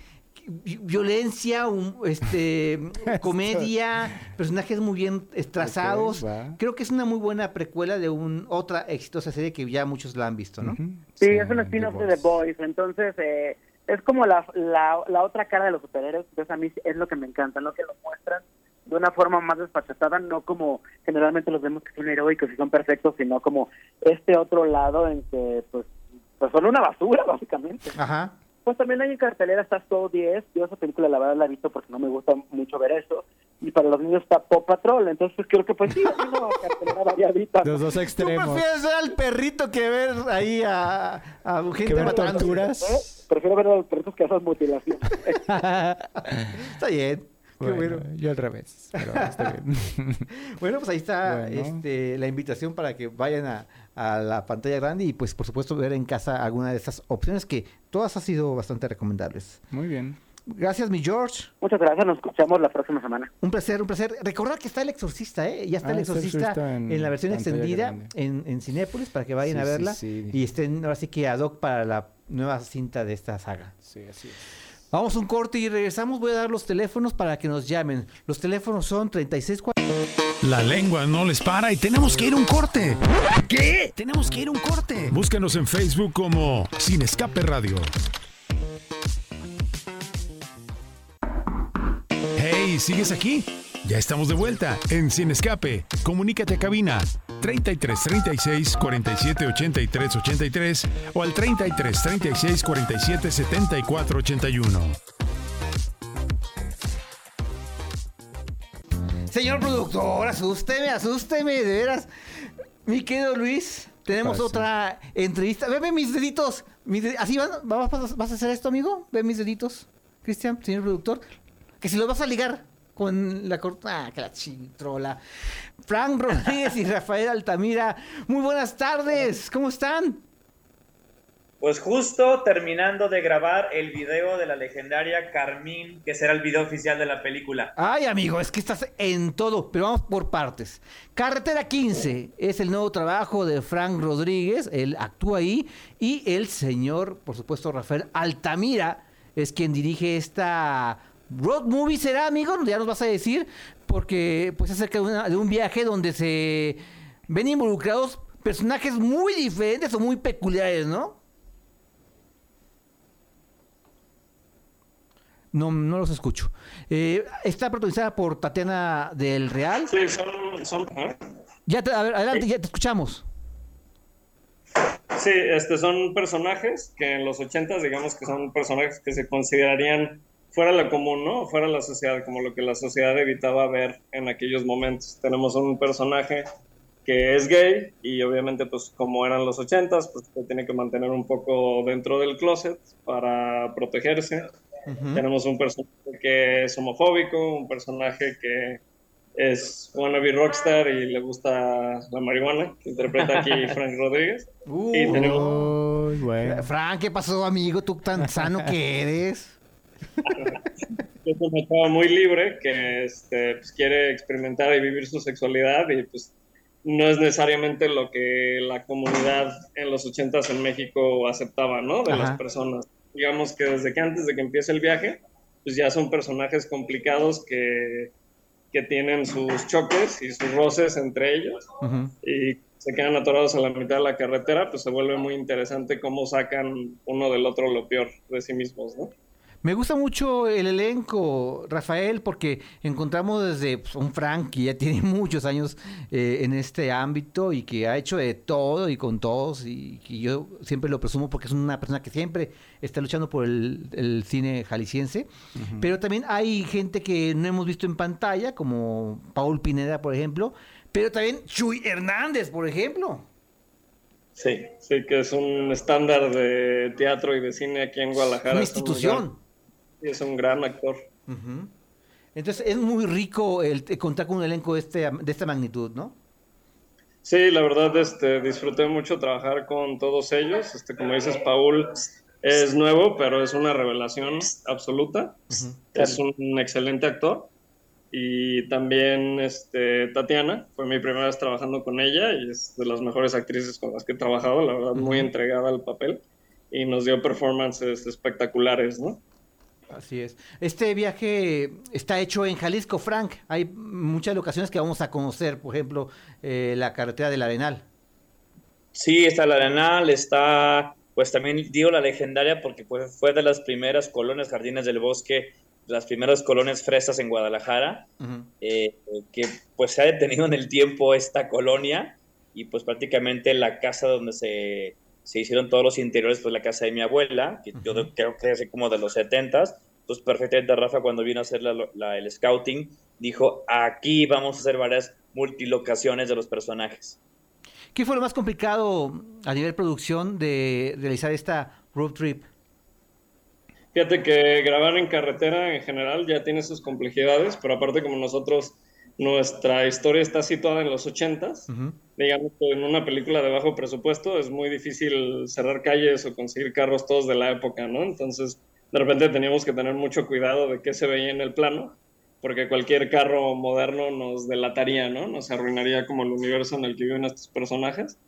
Vi- Violencia, un- este, comedia, personajes muy bien trazados. Creo que es una muy buena precuela de un, otra exitosa serie que ya muchos la han visto, ¿no? Sí, es un spin-off de The Boys, entonces eh, es como la, la, la otra cara de los superhéroes, entonces a mí es lo que me encanta, ¿no? Que lo muestran de una forma más despachatada, no como generalmente los vemos que son heroicos y son perfectos, sino como este otro lado en que pues, pues son una basura básicamente. Ajá. Pues también hay en cartelera está Soul 10, yo esa película la verdad la he visto porque no me gusta mucho ver eso, y para los niños está Pop Patrol, entonces pues, creo que pues sí, hay una cartelera variadita. Los dos ¿Tú extremos. prefieres ver al perrito que ver ahí a, a gente Que ver torturas. ¿Eh? Prefiero ver a los perritos que hacen mutilación. Está bien. Qué Bueno, bueno. yo al revés. Pero está bien. Bueno, pues ahí está Bueno. este, la invitación para que vayan a, a la pantalla grande y pues por supuesto ver en casa alguna de estas opciones que todas han sido bastante recomendables. Muy bien. Gracias, mi George. Muchas gracias, nos escuchamos la próxima semana. Un placer, un placer. Recordar que está El Exorcista, ¿eh? Ya está Ah, El Exorcista Exorcista en, en la versión extendida en, en Cinépolis para que vayan Sí, a sí, verla sí. y estén ahora sí que ad hoc para la nueva cinta de esta saga. Sí, así es. Vamos a un corte y regresamos. Voy a dar los teléfonos para que nos llamen. Los teléfonos son 36 La lengua no les para y tenemos que ir a un corte. ¿Qué? Tenemos que ir a un corte. Búscanos en Facebook como Sin Escape Radio. Hey, ¿sigues aquí? Ya estamos de vuelta en Sin Escape. Comunícate a cabina 33 36 47 83 83 o al 33 36 47 74 81. Señor productor, asústeme, asústeme, de veras. Mi querido Luis, tenemos Pasa. otra entrevista. Ve, ve mis deditos. mis ¿Así van? ¿Vas, vas- vas a hacer esto, amigo? Ve mis deditos, Cristian, señor productor. Que si los vas a ligar con la corta... Ah, que la chitrola. Frank Rodríguez y Rafael Altamira. Muy buenas tardes. ¿Cómo están? Pues justo terminando de grabar el video de la legendaria Carmín, que será el video oficial de la película. Ay, amigo, es que estás en todo, pero vamos por partes. Carretera 15 es el nuevo trabajo de Frank Rodríguez, él actúa ahí, y el señor, por supuesto, Rafael Altamira, es quien dirige esta road movie, ¿será, amigo? Ya nos vas a decir, porque pues acerca de, una- de un viaje donde se ven involucrados personajes muy diferentes o muy peculiares, ¿no? No, no los escucho. Eh, está protagonizada por Tatiana del Real. Sí, son... son ¿eh? Ya te- a ver, adelante, ya te escuchamos. Sí, este, son personajes que en los ochentas, digamos que son personajes que se considerarían fuera lo común, ¿no? Fuera la sociedad, como lo que la sociedad evitaba ver en aquellos momentos. Tenemos un personaje que es gay y obviamente pues como eran los ochentas, pues se tiene que mantener un poco dentro del closet para protegerse. Tenemos un personaje que es homofóbico, un personaje que es wannabe rockstar y le gusta la marihuana, que interpreta aquí Frank Rodríguez. y tenemos Frank, ¿qué pasó, amigo? Tú tan sano que eres. Es una chava muy libre que este, pues, quiere experimentar y vivir su sexualidad y pues no es necesariamente lo que la comunidad en los ochentas en México aceptaba, ¿no? De Ajá. las personas. Digamos que desde que antes de que empiece el viaje, pues ya son personajes complicados que, que tienen sus choques y sus roces entre ellos y se quedan atorados a la mitad de la carretera, pues se vuelve muy interesante cómo sacan uno del otro lo peor de sí mismos, ¿no? Me gusta mucho el elenco, Rafael, porque encontramos desde pues, un Frank que ya tiene muchos años eh, en este ámbito y que ha hecho de todo y con todos y que yo siempre lo presumo porque es una persona que siempre está luchando por el, el cine jalisciense. Pero también hay gente que no hemos visto en pantalla, como Paul Pineda, por ejemplo, pero también Chuy Hernández, por ejemplo. Sí, sí, que es un estándar de teatro y de cine aquí en Guadalajara. Una Es un institución. Es un gran actor. Entonces es muy rico el, el contar con un elenco de, este, de esta magnitud, ¿no? Sí, la verdad, este, disfruté mucho trabajar con todos ellos. Este, como dices, Paul es nuevo, pero es una revelación absoluta. Es un excelente actor. Y también este, Tatiana, fue mi primera vez trabajando con ella y es de las mejores actrices con las que he trabajado, la verdad, muy entregada al papel y nos dio performances espectaculares, ¿no? Así es. Este viaje está hecho en Jalisco, Frank. Hay muchas locaciones que vamos a conocer, por ejemplo, eh, la carretera del Arenal. Sí, está la Arenal, está, pues también digo la legendaria porque pues, fue de las primeras colonias Jardines del Bosque, las primeras colonias fresas en Guadalajara, eh, que pues se ha detenido en el tiempo esta colonia y pues prácticamente la casa donde se, se hicieron todos los interiores, pues la casa de mi abuela, que yo creo que es así como de los 70s, pues perfectamente Rafa cuando vino a hacer la- la- el scouting, dijo, aquí vamos a hacer varias multilocaciones de los personajes. ¿Qué fue lo más complicado a nivel producción de realizar esta road trip? Fíjate que grabar en carretera en general ya tiene sus complejidades, pero aparte como nosotros, nuestra historia está situada en los 80s, digamos que en una película de bajo presupuesto es muy difícil cerrar calles o conseguir carros todos de la época, ¿no? Entonces, de repente teníamos que tener mucho cuidado de qué se veía en el plano, porque cualquier carro moderno nos delataría, ¿no? Nos arruinaría como el universo en el que viven estos personajes.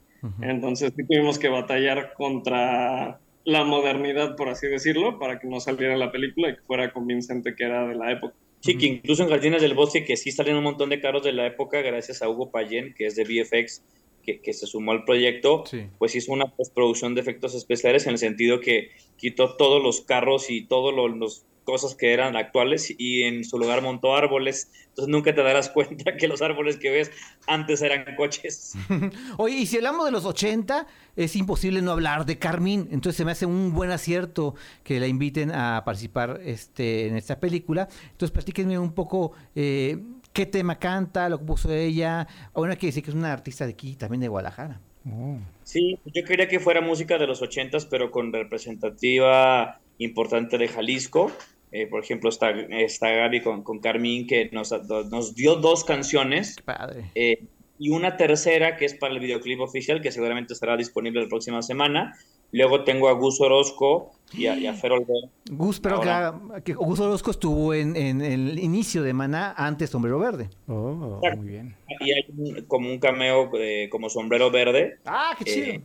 Entonces, sí tuvimos que batallar contra la modernidad, por así decirlo, para que no saliera la película y que fuera convincente que era de la época. Sí, que incluso en Jardines del Bosque, que sí salen un montón de carros de la época, gracias a Hugo Payén, que es de VFX, que, que se sumó al proyecto, pues hizo una postproducción de efectos especiales en el sentido que quitó todos los carros y todas las cosas que eran actuales y en su lugar montó árboles. Entonces nunca te darás cuenta que los árboles que ves antes eran coches. Oye, y si hablamos de los 80, es imposible no hablar de Carmín. Entonces se me hace un buen acierto que la inviten a participar este, en esta película. Entonces platíquenme un poco eh, qué tema canta, lo que puso ella. Bueno, hay que decir que es una artista de aquí, también de Guadalajara. Sí, yo quería que fuera música de los ochentas, pero con representativa importante de Jalisco. Eh, por ejemplo, está, está Gaby con, con Carmín, que nos, nos dio dos canciones. Padre. Eh, y una tercera que es para el videoclip oficial, que seguramente estará disponible la próxima semana. Luego tengo a Gus Orozco y a, y a Fer Olvera. Gus, pero que, Ahora. que Gus Orozco estuvo en, en el inicio de Maná antes Sombrero Verde. Oh, Exacto. muy bien. Y hay un- como un cameo eh, como sombrero verde. Ah, qué chido. Eh,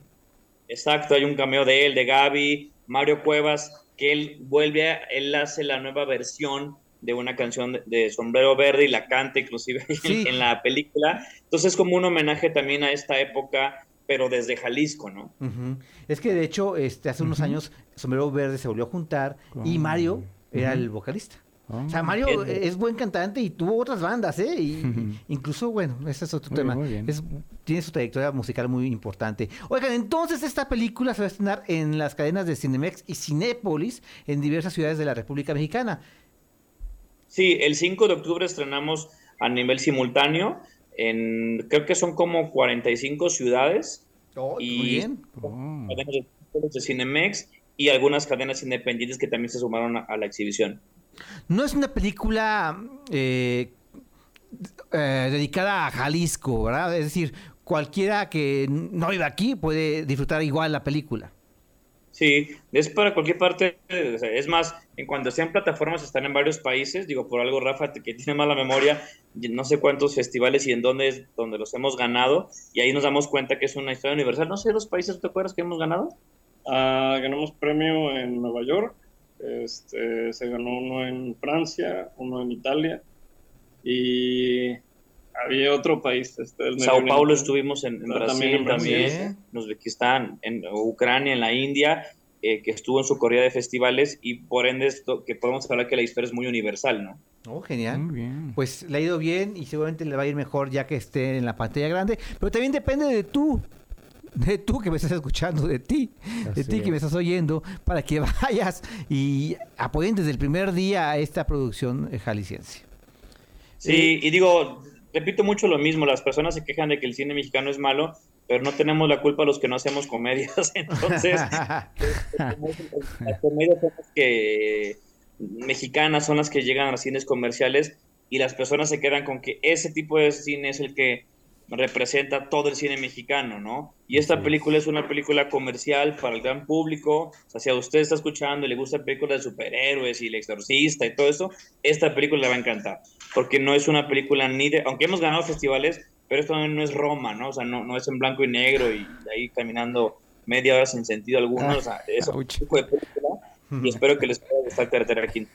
exacto, hay un cameo de él, de Gaby, Mario Cuevas, que él vuelve, a- él hace la nueva versión de una canción de, de Sombrero Verde y la canta inclusive en- Sí. en, la película. Entonces es como un homenaje también a esta época, pero desde Jalisco, ¿no? Es que de hecho, este, hace unos años, Sombrero Verde se volvió a juntar y Mario era el vocalista. Oh. O sea, Mario es buen cantante y tuvo otras bandas, ¿eh? Y, incluso, bueno, ese es otro Muy tema. muy bien. Es- tiene su trayectoria musical muy importante. Oigan, entonces esta película se va a estrenar en las cadenas de Cinemex y Cinépolis en diversas ciudades de la República Mexicana. Sí, el 5 de octubre estrenamos a nivel simultáneo. En, creo que son como 45 ciudades. y muy bien. Oh. cadenas de, de Cinemex y algunas cadenas independientes que también se sumaron a, a la exhibición. No es una película eh, eh, dedicada a Jalisco, ¿verdad? Es decir, cualquiera que no viva aquí puede disfrutar igual la película. Sí, es para cualquier parte. Es más, en cuanto estén plataformas, están en varios países. Digo, por algo, Rafa, que tiene mala memoria, no sé cuántos festivales y en dónde es donde los hemos ganado. Y ahí nos damos cuenta que es una historia universal. No sé los países, ¿te acuerdas que hemos ganado? Ah, ganamos premio en Nueva York, este, se ganó uno en Francia, uno en Italia y había otro país. Este, el Sao Paulo estuvimos en, en Brasil también en también, en Uzbekistán, en Ucrania, en la India, eh, que estuvo en su corrida de festivales y por ende esto, que podemos hablar que la historia es muy universal, ¿no? Oh, genial. Muy bien. Pues le ha ido bien y seguramente le va a ir mejor ya que esté en la pantalla grande. Pero también depende de tú, de tú que me estás escuchando, de ti, de ti que me es. estás oyendo, para que vayas y apoyen desde el primer día a esta producción eh, jalisciense. Sí, y digo, repito mucho lo mismo, las personas se quejan de que el cine mexicano es malo, pero no tenemos la culpa los que no hacemos comedias, entonces las comedias son las que mexicanas son las que llegan a los cines comerciales y las personas se quedan con que ese tipo de cine es el que representa todo el cine mexicano, ¿no? Y esta película es una película comercial para el gran público. O sea, si a usted está escuchando y le gusta películas de superhéroes y El Exorcista y todo eso, esta película le va a encantar. Porque no es una película ni de... Aunque hemos ganado festivales, pero esto no es Roma, ¿no? O sea, no, no es en blanco y negro y ahí caminando media hora sin sentido alguno. O sea, es un tipo de película y espero que les pueda gustar Carretera aquí.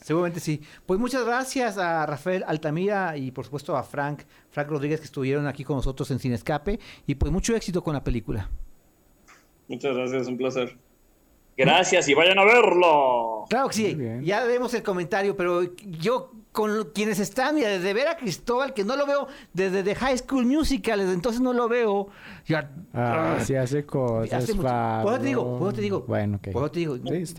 Seguramente sí. Pues muchas gracias a Rafael Altamira y por supuesto a Frank, Frank Rodríguez que estuvieron aquí con nosotros en Cine Escape y pues mucho éxito con la película. Muchas gracias, un placer. Gracias y vayan a verlo. Claro que sí, ya vemos el comentario, pero yo con lo- quienes están, mira, desde ver a Cristóbal, que no lo veo desde The High School Musical, desde entonces no lo veo. Ya, Ah, sí hace cosas, Hace mucho- Por eso te digo, te. Bueno, ok. Te digo, Sí.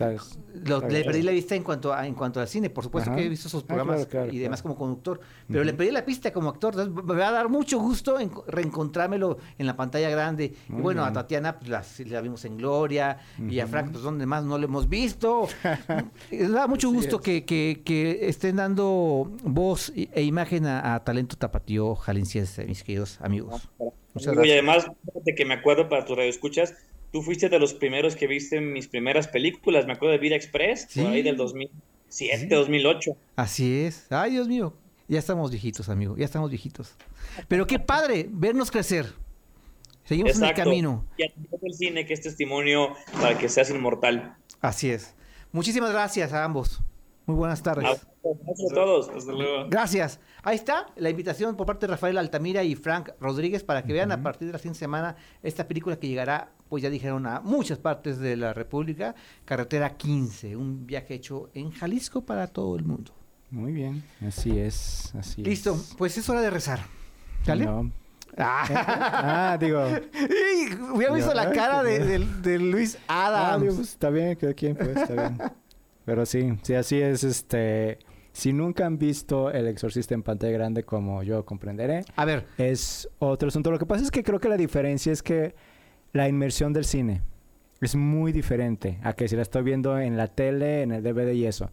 Lo- le perdí la vista en cuanto a, en cuanto al cine, por supuesto Ajá. que he visto sus Ah, programas claro, claro, y demás claro. como conductor, pero le perdí la pista como actor, entonces me va a dar mucho gusto en- reencontrármelo en la pantalla grande. Muy y bueno, a. Tatiana pues, la, vimos en Gloria y a. Frank, pues donde más no lo hemos visto. Me da mucho gusto es. que, que- que estén dando voz e imagen a, a talento tapatío jalisciense, mis queridos amigos. Muchas Amigo, y gracias. además, fíjate que me acuerdo para tus radioescuchas, tú fuiste de los primeros que viste mis primeras películas, me acuerdo de Vida Express, Sí. por ahí del 2007, 2008. Así es. Ay, Dios mío. Ya estamos viejitos, amigo. Ya estamos viejitos. Pero qué padre vernos crecer. Seguimos en el camino. Y a del cine, que es testimonio para que seas inmortal. Así es. Muchísimas gracias a ambos. Muy buenas tardes. Gracias a todos. Hasta luego. Gracias. Ahí está la invitación por parte de Rafael Altamira y Frank Rodríguez para que vean a partir de la siguiente semana esta película que llegará, pues ya dijeron, a muchas partes de la República, Carretera 15, un viaje hecho en Jalisco para todo el mundo. Muy bien, así es, así Listo, es. pues es hora de rezar. ¿Sale? No. Ah, Ah, digo... Y Hubiera visto la cara de, de- de Luis Ah, Adams. digo, pues, está bien, cada quien, pues, está bien. Pero sí, sí, así es, este... Si nunca han visto El Exorcista en pantalla grande, como yo comprenderé... A ver. Es otro asunto. Lo que pasa es que creo que la diferencia es que la inmersión del cine es muy diferente a que si la estoy viendo en la tele, en el DVD y eso,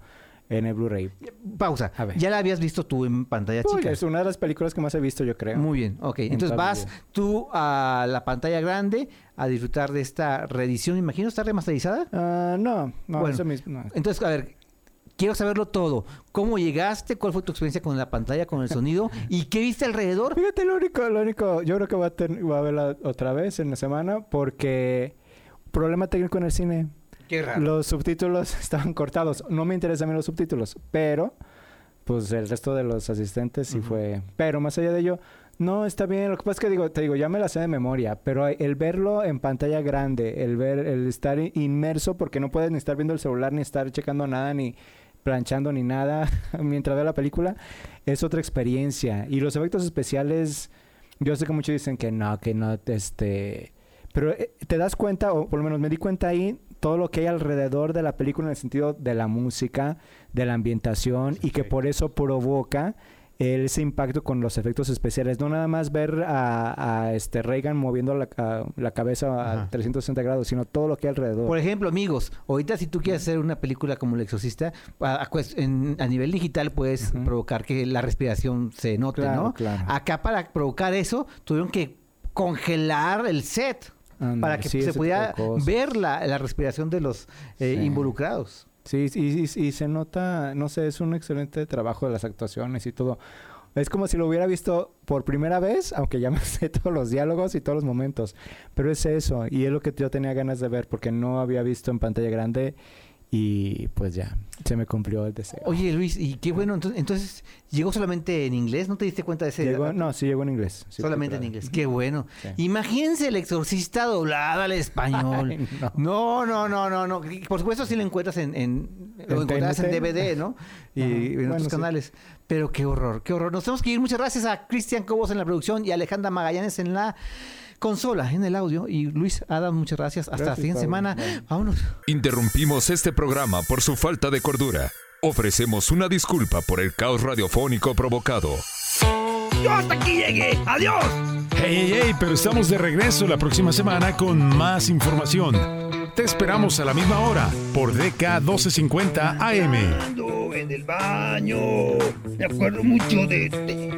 en el Blu-ray. Pausa. A ver. Ya la habías visto tú en pantalla Uy, chica. es una de las películas que más he visto, yo creo. Muy bien, ok. En Entonces vas vida. tú a la pantalla grande a disfrutar de esta reedición, me imagino, ¿está remasterizada? Ah, no, no, Bueno, eso mismo. no. Entonces, a ver, quiero saberlo todo. ¿Cómo llegaste? ¿Cuál fue tu experiencia con la pantalla, con el sonido? ¿Y qué viste alrededor? Fíjate, lo único, lo único, yo creo que voy a, ten- voy a verla otra vez en la semana porque problema técnico en el cine. Qué raro. Los subtítulos estaban cortados. No me interesan a mí los subtítulos, pero pues el resto de los asistentes sí fue. Pero más allá de ello, no, está bien. Lo que pasa es que digo, te digo, ya me la sé de memoria, pero el verlo en pantalla grande, el ver, el estar inmerso, porque no puedes ni estar viendo el celular, ni estar checando nada, ni planchando ni nada mientras veo la película, es otra experiencia. Y los efectos especiales, yo sé que muchos dicen que no, que no, este... Pero eh, te das cuenta, o por lo menos me di cuenta ahí, todo lo que hay alrededor de la película en el sentido de la música, de la ambientación, y que por eso provoca ese impacto con los efectos especiales. No nada más ver a, este Reagan moviendo la, la cabeza a 360 grados, sino todo lo que hay alrededor. Por ejemplo, amigos, ahorita si tú quieres hacer una película como El Exorcista, a, nivel digital puedes provocar que la respiración se note, ¿no? Acá para provocar eso tuvieron que congelar el set. Para que se pudiera ver la, la, respiración de los eh, involucrados. Sí, y, se nota, no sé, es un excelente trabajo de las actuaciones y todo. Es como si lo hubiera visto por primera vez, aunque ya me sé todos los diálogos y todos los momentos. Pero es eso, y es lo que yo tenía ganas de ver, porque no había visto en pantalla grande y pues ya, se me cumplió el deseo. Oye Luis, y qué bueno, entonces, entonces ¿llegó solamente en inglés? ¿No te diste cuenta de ese? no, sí llegó en inglés. solamente en inglés, qué bueno. Imagínense el exorcista doblado al español. no. no. no, no, no, Por supuesto si lo encuentras en, en, lo encuentras en DVD, ¿no? Y en otros canales. Pero qué horror, qué horror. Nos tenemos que ir. Muchas gracias a Cristian Cobos en la producción y a Alejandra Magallanes en la consola en el audio. Y Luis Adam, muchas gracias. Hasta la siguiente semana. Vámonos. Interrumpimos este programa por su falta de cordura. Ofrecemos una disculpa por el caos radiofónico provocado. Yo hasta aquí llegué. ¡Adiós! Hey, hey, hey, pero estamos de regreso la próxima semana con más información. Te esperamos a la misma hora por DK 1250 AM. En el baño. Me acuerdo mucho de este.